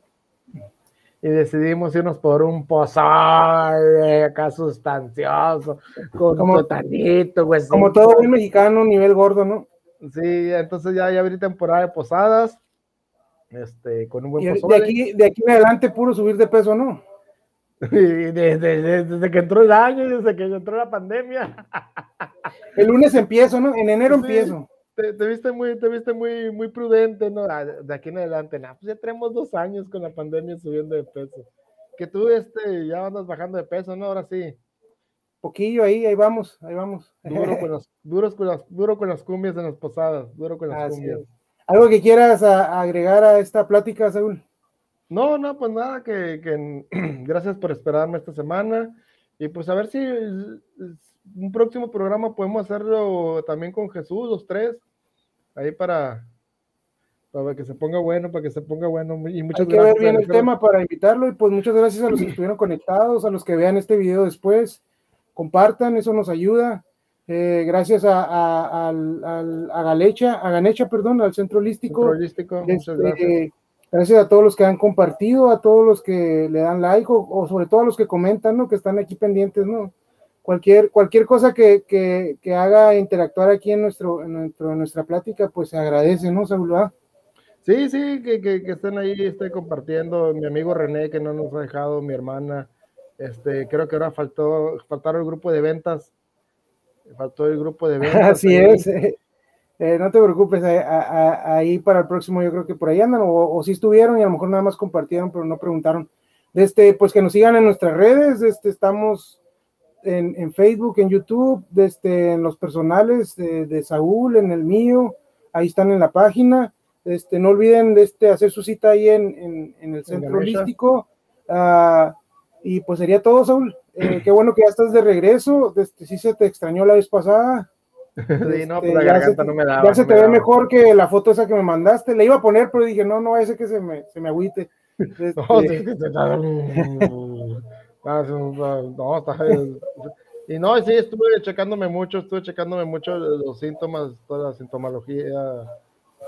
y decidimos irnos por un pozole acá sustancioso, con Como- totanito, güey. Como todo buen mexicano, nivel gordo, ¿no? Sí, entonces ya, ya abrí temporada de posadas, este, con un buen Y de pozole. aquí, de aquí en adelante, puro subir de peso, ¿no? Y desde, desde- desde que entró el año, desde que entró la pandemia, El lunes empiezo, ¿no? En enero Sí. empiezo. te, te viste muy, te viste muy, muy prudente, ¿no? Ah, De aquí en adelante, nah, pues ya tenemos dos años con la pandemia subiendo de peso. Que tú, este, ya andas bajando de peso, ¿no? Ahora sí, Poquillo ahí, ahí vamos, ahí vamos. duro con las, duros con las, duro con las cumbias en las posadas, duro con las Así cumbias. es. ¿Algo que quieras a- agregar a esta plática, Saúl? No, no, pues nada, que, que gracias por esperarme esta semana y pues a ver si un próximo programa podemos hacerlo también con Jesús, los tres, ahí para, para que se ponga bueno, para que se ponga bueno y muchas Hay que gracias. ver bien el tema para invitarlo y pues muchas gracias a los que estuvieron conectados, a los que vean este video después, compartan, eso nos ayuda. Eh, gracias a, a, al- a Galecha, a Ganecha, perdón, al Centro Holístico. Centro Holístico, muchas Este, gracias. gracias a todos los que han compartido, a todos los que le dan like o, o sobre todo a los que comentan, ¿no? Que están aquí pendientes, ¿no? Cualquier, cualquier cosa que, que, que haga interactuar aquí en, nuestro, en, nuestro, en nuestra plática, pues se agradece, ¿no, Saúl? Sí, sí, que, que, que estén ahí este, compartiendo. Mi amigo René, que no nos ha dejado, mi hermana. Este, creo que ahora faltó, faltaron el grupo de ventas. Faltó el grupo de ventas. Así ahí. es. eh, eh, no te preocupes, eh, a- a- ahí para el próximo yo creo que por ahí andan, o, o sí estuvieron y a lo mejor nada más compartieron, pero no preguntaron. Este, pues que nos sigan en nuestras redes, este, estamos en, en Facebook, en YouTube, este, en los personales de, de Saúl, en el mío, ahí están en la página. Este, no olviden este, hacer su cita ahí en, en- en el centro holístico. Ah, y pues sería todo, Saúl. Eh, qué bueno que ya estás de regreso. Este, sí se te extrañó la vez pasada. Sí, no, Este, pues la ya garganta se, no me daba. ya no se me te ve daba. mejor que la foto esa que me mandaste. Le iba a poner, pero dije, no, no, ese que se me, se me agüite. Este, No, sí, es que se está- Ah, no, está, y no, sí, estuve checándome mucho, estuve checándome mucho los síntomas, toda la sintomología,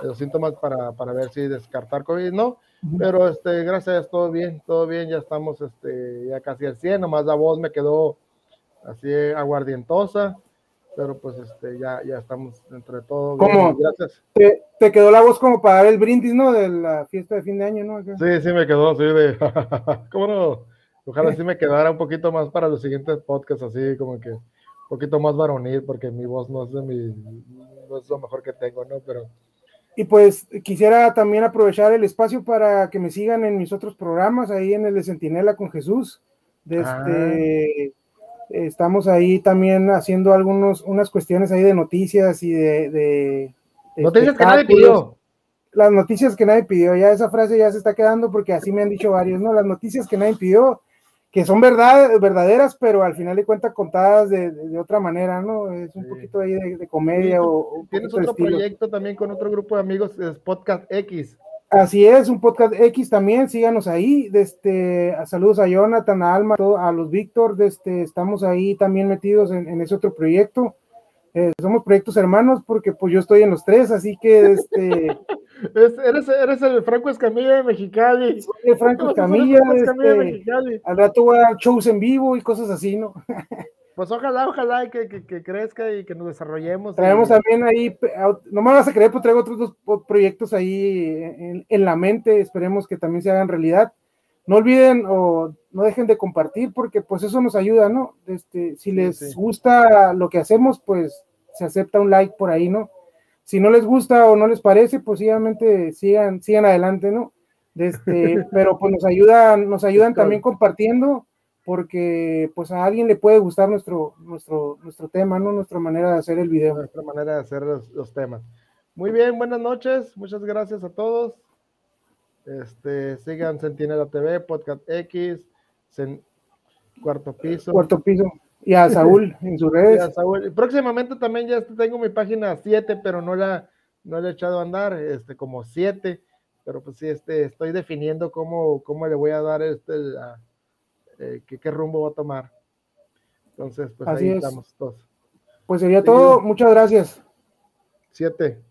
los síntomas para, para ver si descartar COVID, no, pero este, gracias, todo bien, todo bien, ya estamos este, ya casi al 100, nomás la voz me quedó así aguardientosa, pero pues este, ya, ya estamos entre todo. ¿Cómo? Gracias. Te, te, quedó la voz como para dar el brindis, ¿no? De la fiesta de fin de año, ¿no? Sí, sí, me quedó así de, ¿cómo no? Ojalá sí me quedara un poquito más para los siguientes podcasts, así como que un poquito más varonil, porque mi voz no es de mi, no es lo mejor que tengo, ¿no? Pero. Y pues quisiera también aprovechar el espacio para que me sigan en mis otros programas, ahí en el de Centinela con Jesús. De este, estamos ahí también haciendo algunos, unas cuestiones ahí de noticias y de, de noticias que nadie pidió. Las noticias que nadie pidió, ya esa frase ya se está quedando porque así me han dicho varios, ¿no? Las noticias que nadie pidió que son verdad, verdaderas, pero al final de cuentas contadas de, de, otra manera, ¿no? Es un poquito ahí de, comedia o... Tienes otro proyecto también con otro grupo de amigos, es Podcast X. Así es, un Podcast X también, síganos ahí, este, saludos a Jonathan, a Alma, a los Víctor, este, estamos ahí también metidos en, en ese otro proyecto. Eh, somos proyectos hermanos porque pues yo estoy en los tres, así que este... eres, eres, el Franco Escamilla de Mexicali. Soy el Franco Escamilla, este, al rato voy a shows en vivo y cosas así, ¿no? pues ojalá, ojalá que, que, crezca y que nos desarrollemos. Traemos también ahí, no me vas a creer, pues traigo otros dos proyectos ahí en, en la mente, esperemos que también se hagan realidad no olviden o no dejen de compartir porque pues eso nos ayuda, ¿no? Este, si les gusta lo que hacemos, pues se acepta un like por ahí, ¿no? Si no les gusta o no les parece, pues obviamente sigan, sigan adelante, ¿no? Este, pero pues nos ayudan, nos ayudan también compartiendo porque pues a alguien le puede gustar nuestro, nuestro, nuestro tema, ¿no? Nuestra manera de hacer el video. Nuestra manera de hacer los temas. Muy bien, buenas noches, muchas gracias a todos. Este, sigan Sentinela TV, Podcast X, Cuarto Piso. Cuarto Piso. Y a Saúl en sus redes. Próximamente también ya tengo mi página 7, pero no la, no la he echado a andar, este, como 7. Pero pues sí, este, estoy definiendo cómo, cómo le voy a dar este, eh, qué, rumbo va a tomar. Entonces, pues ahí estamos todos. Pues sería todo. Muchas gracias. 7.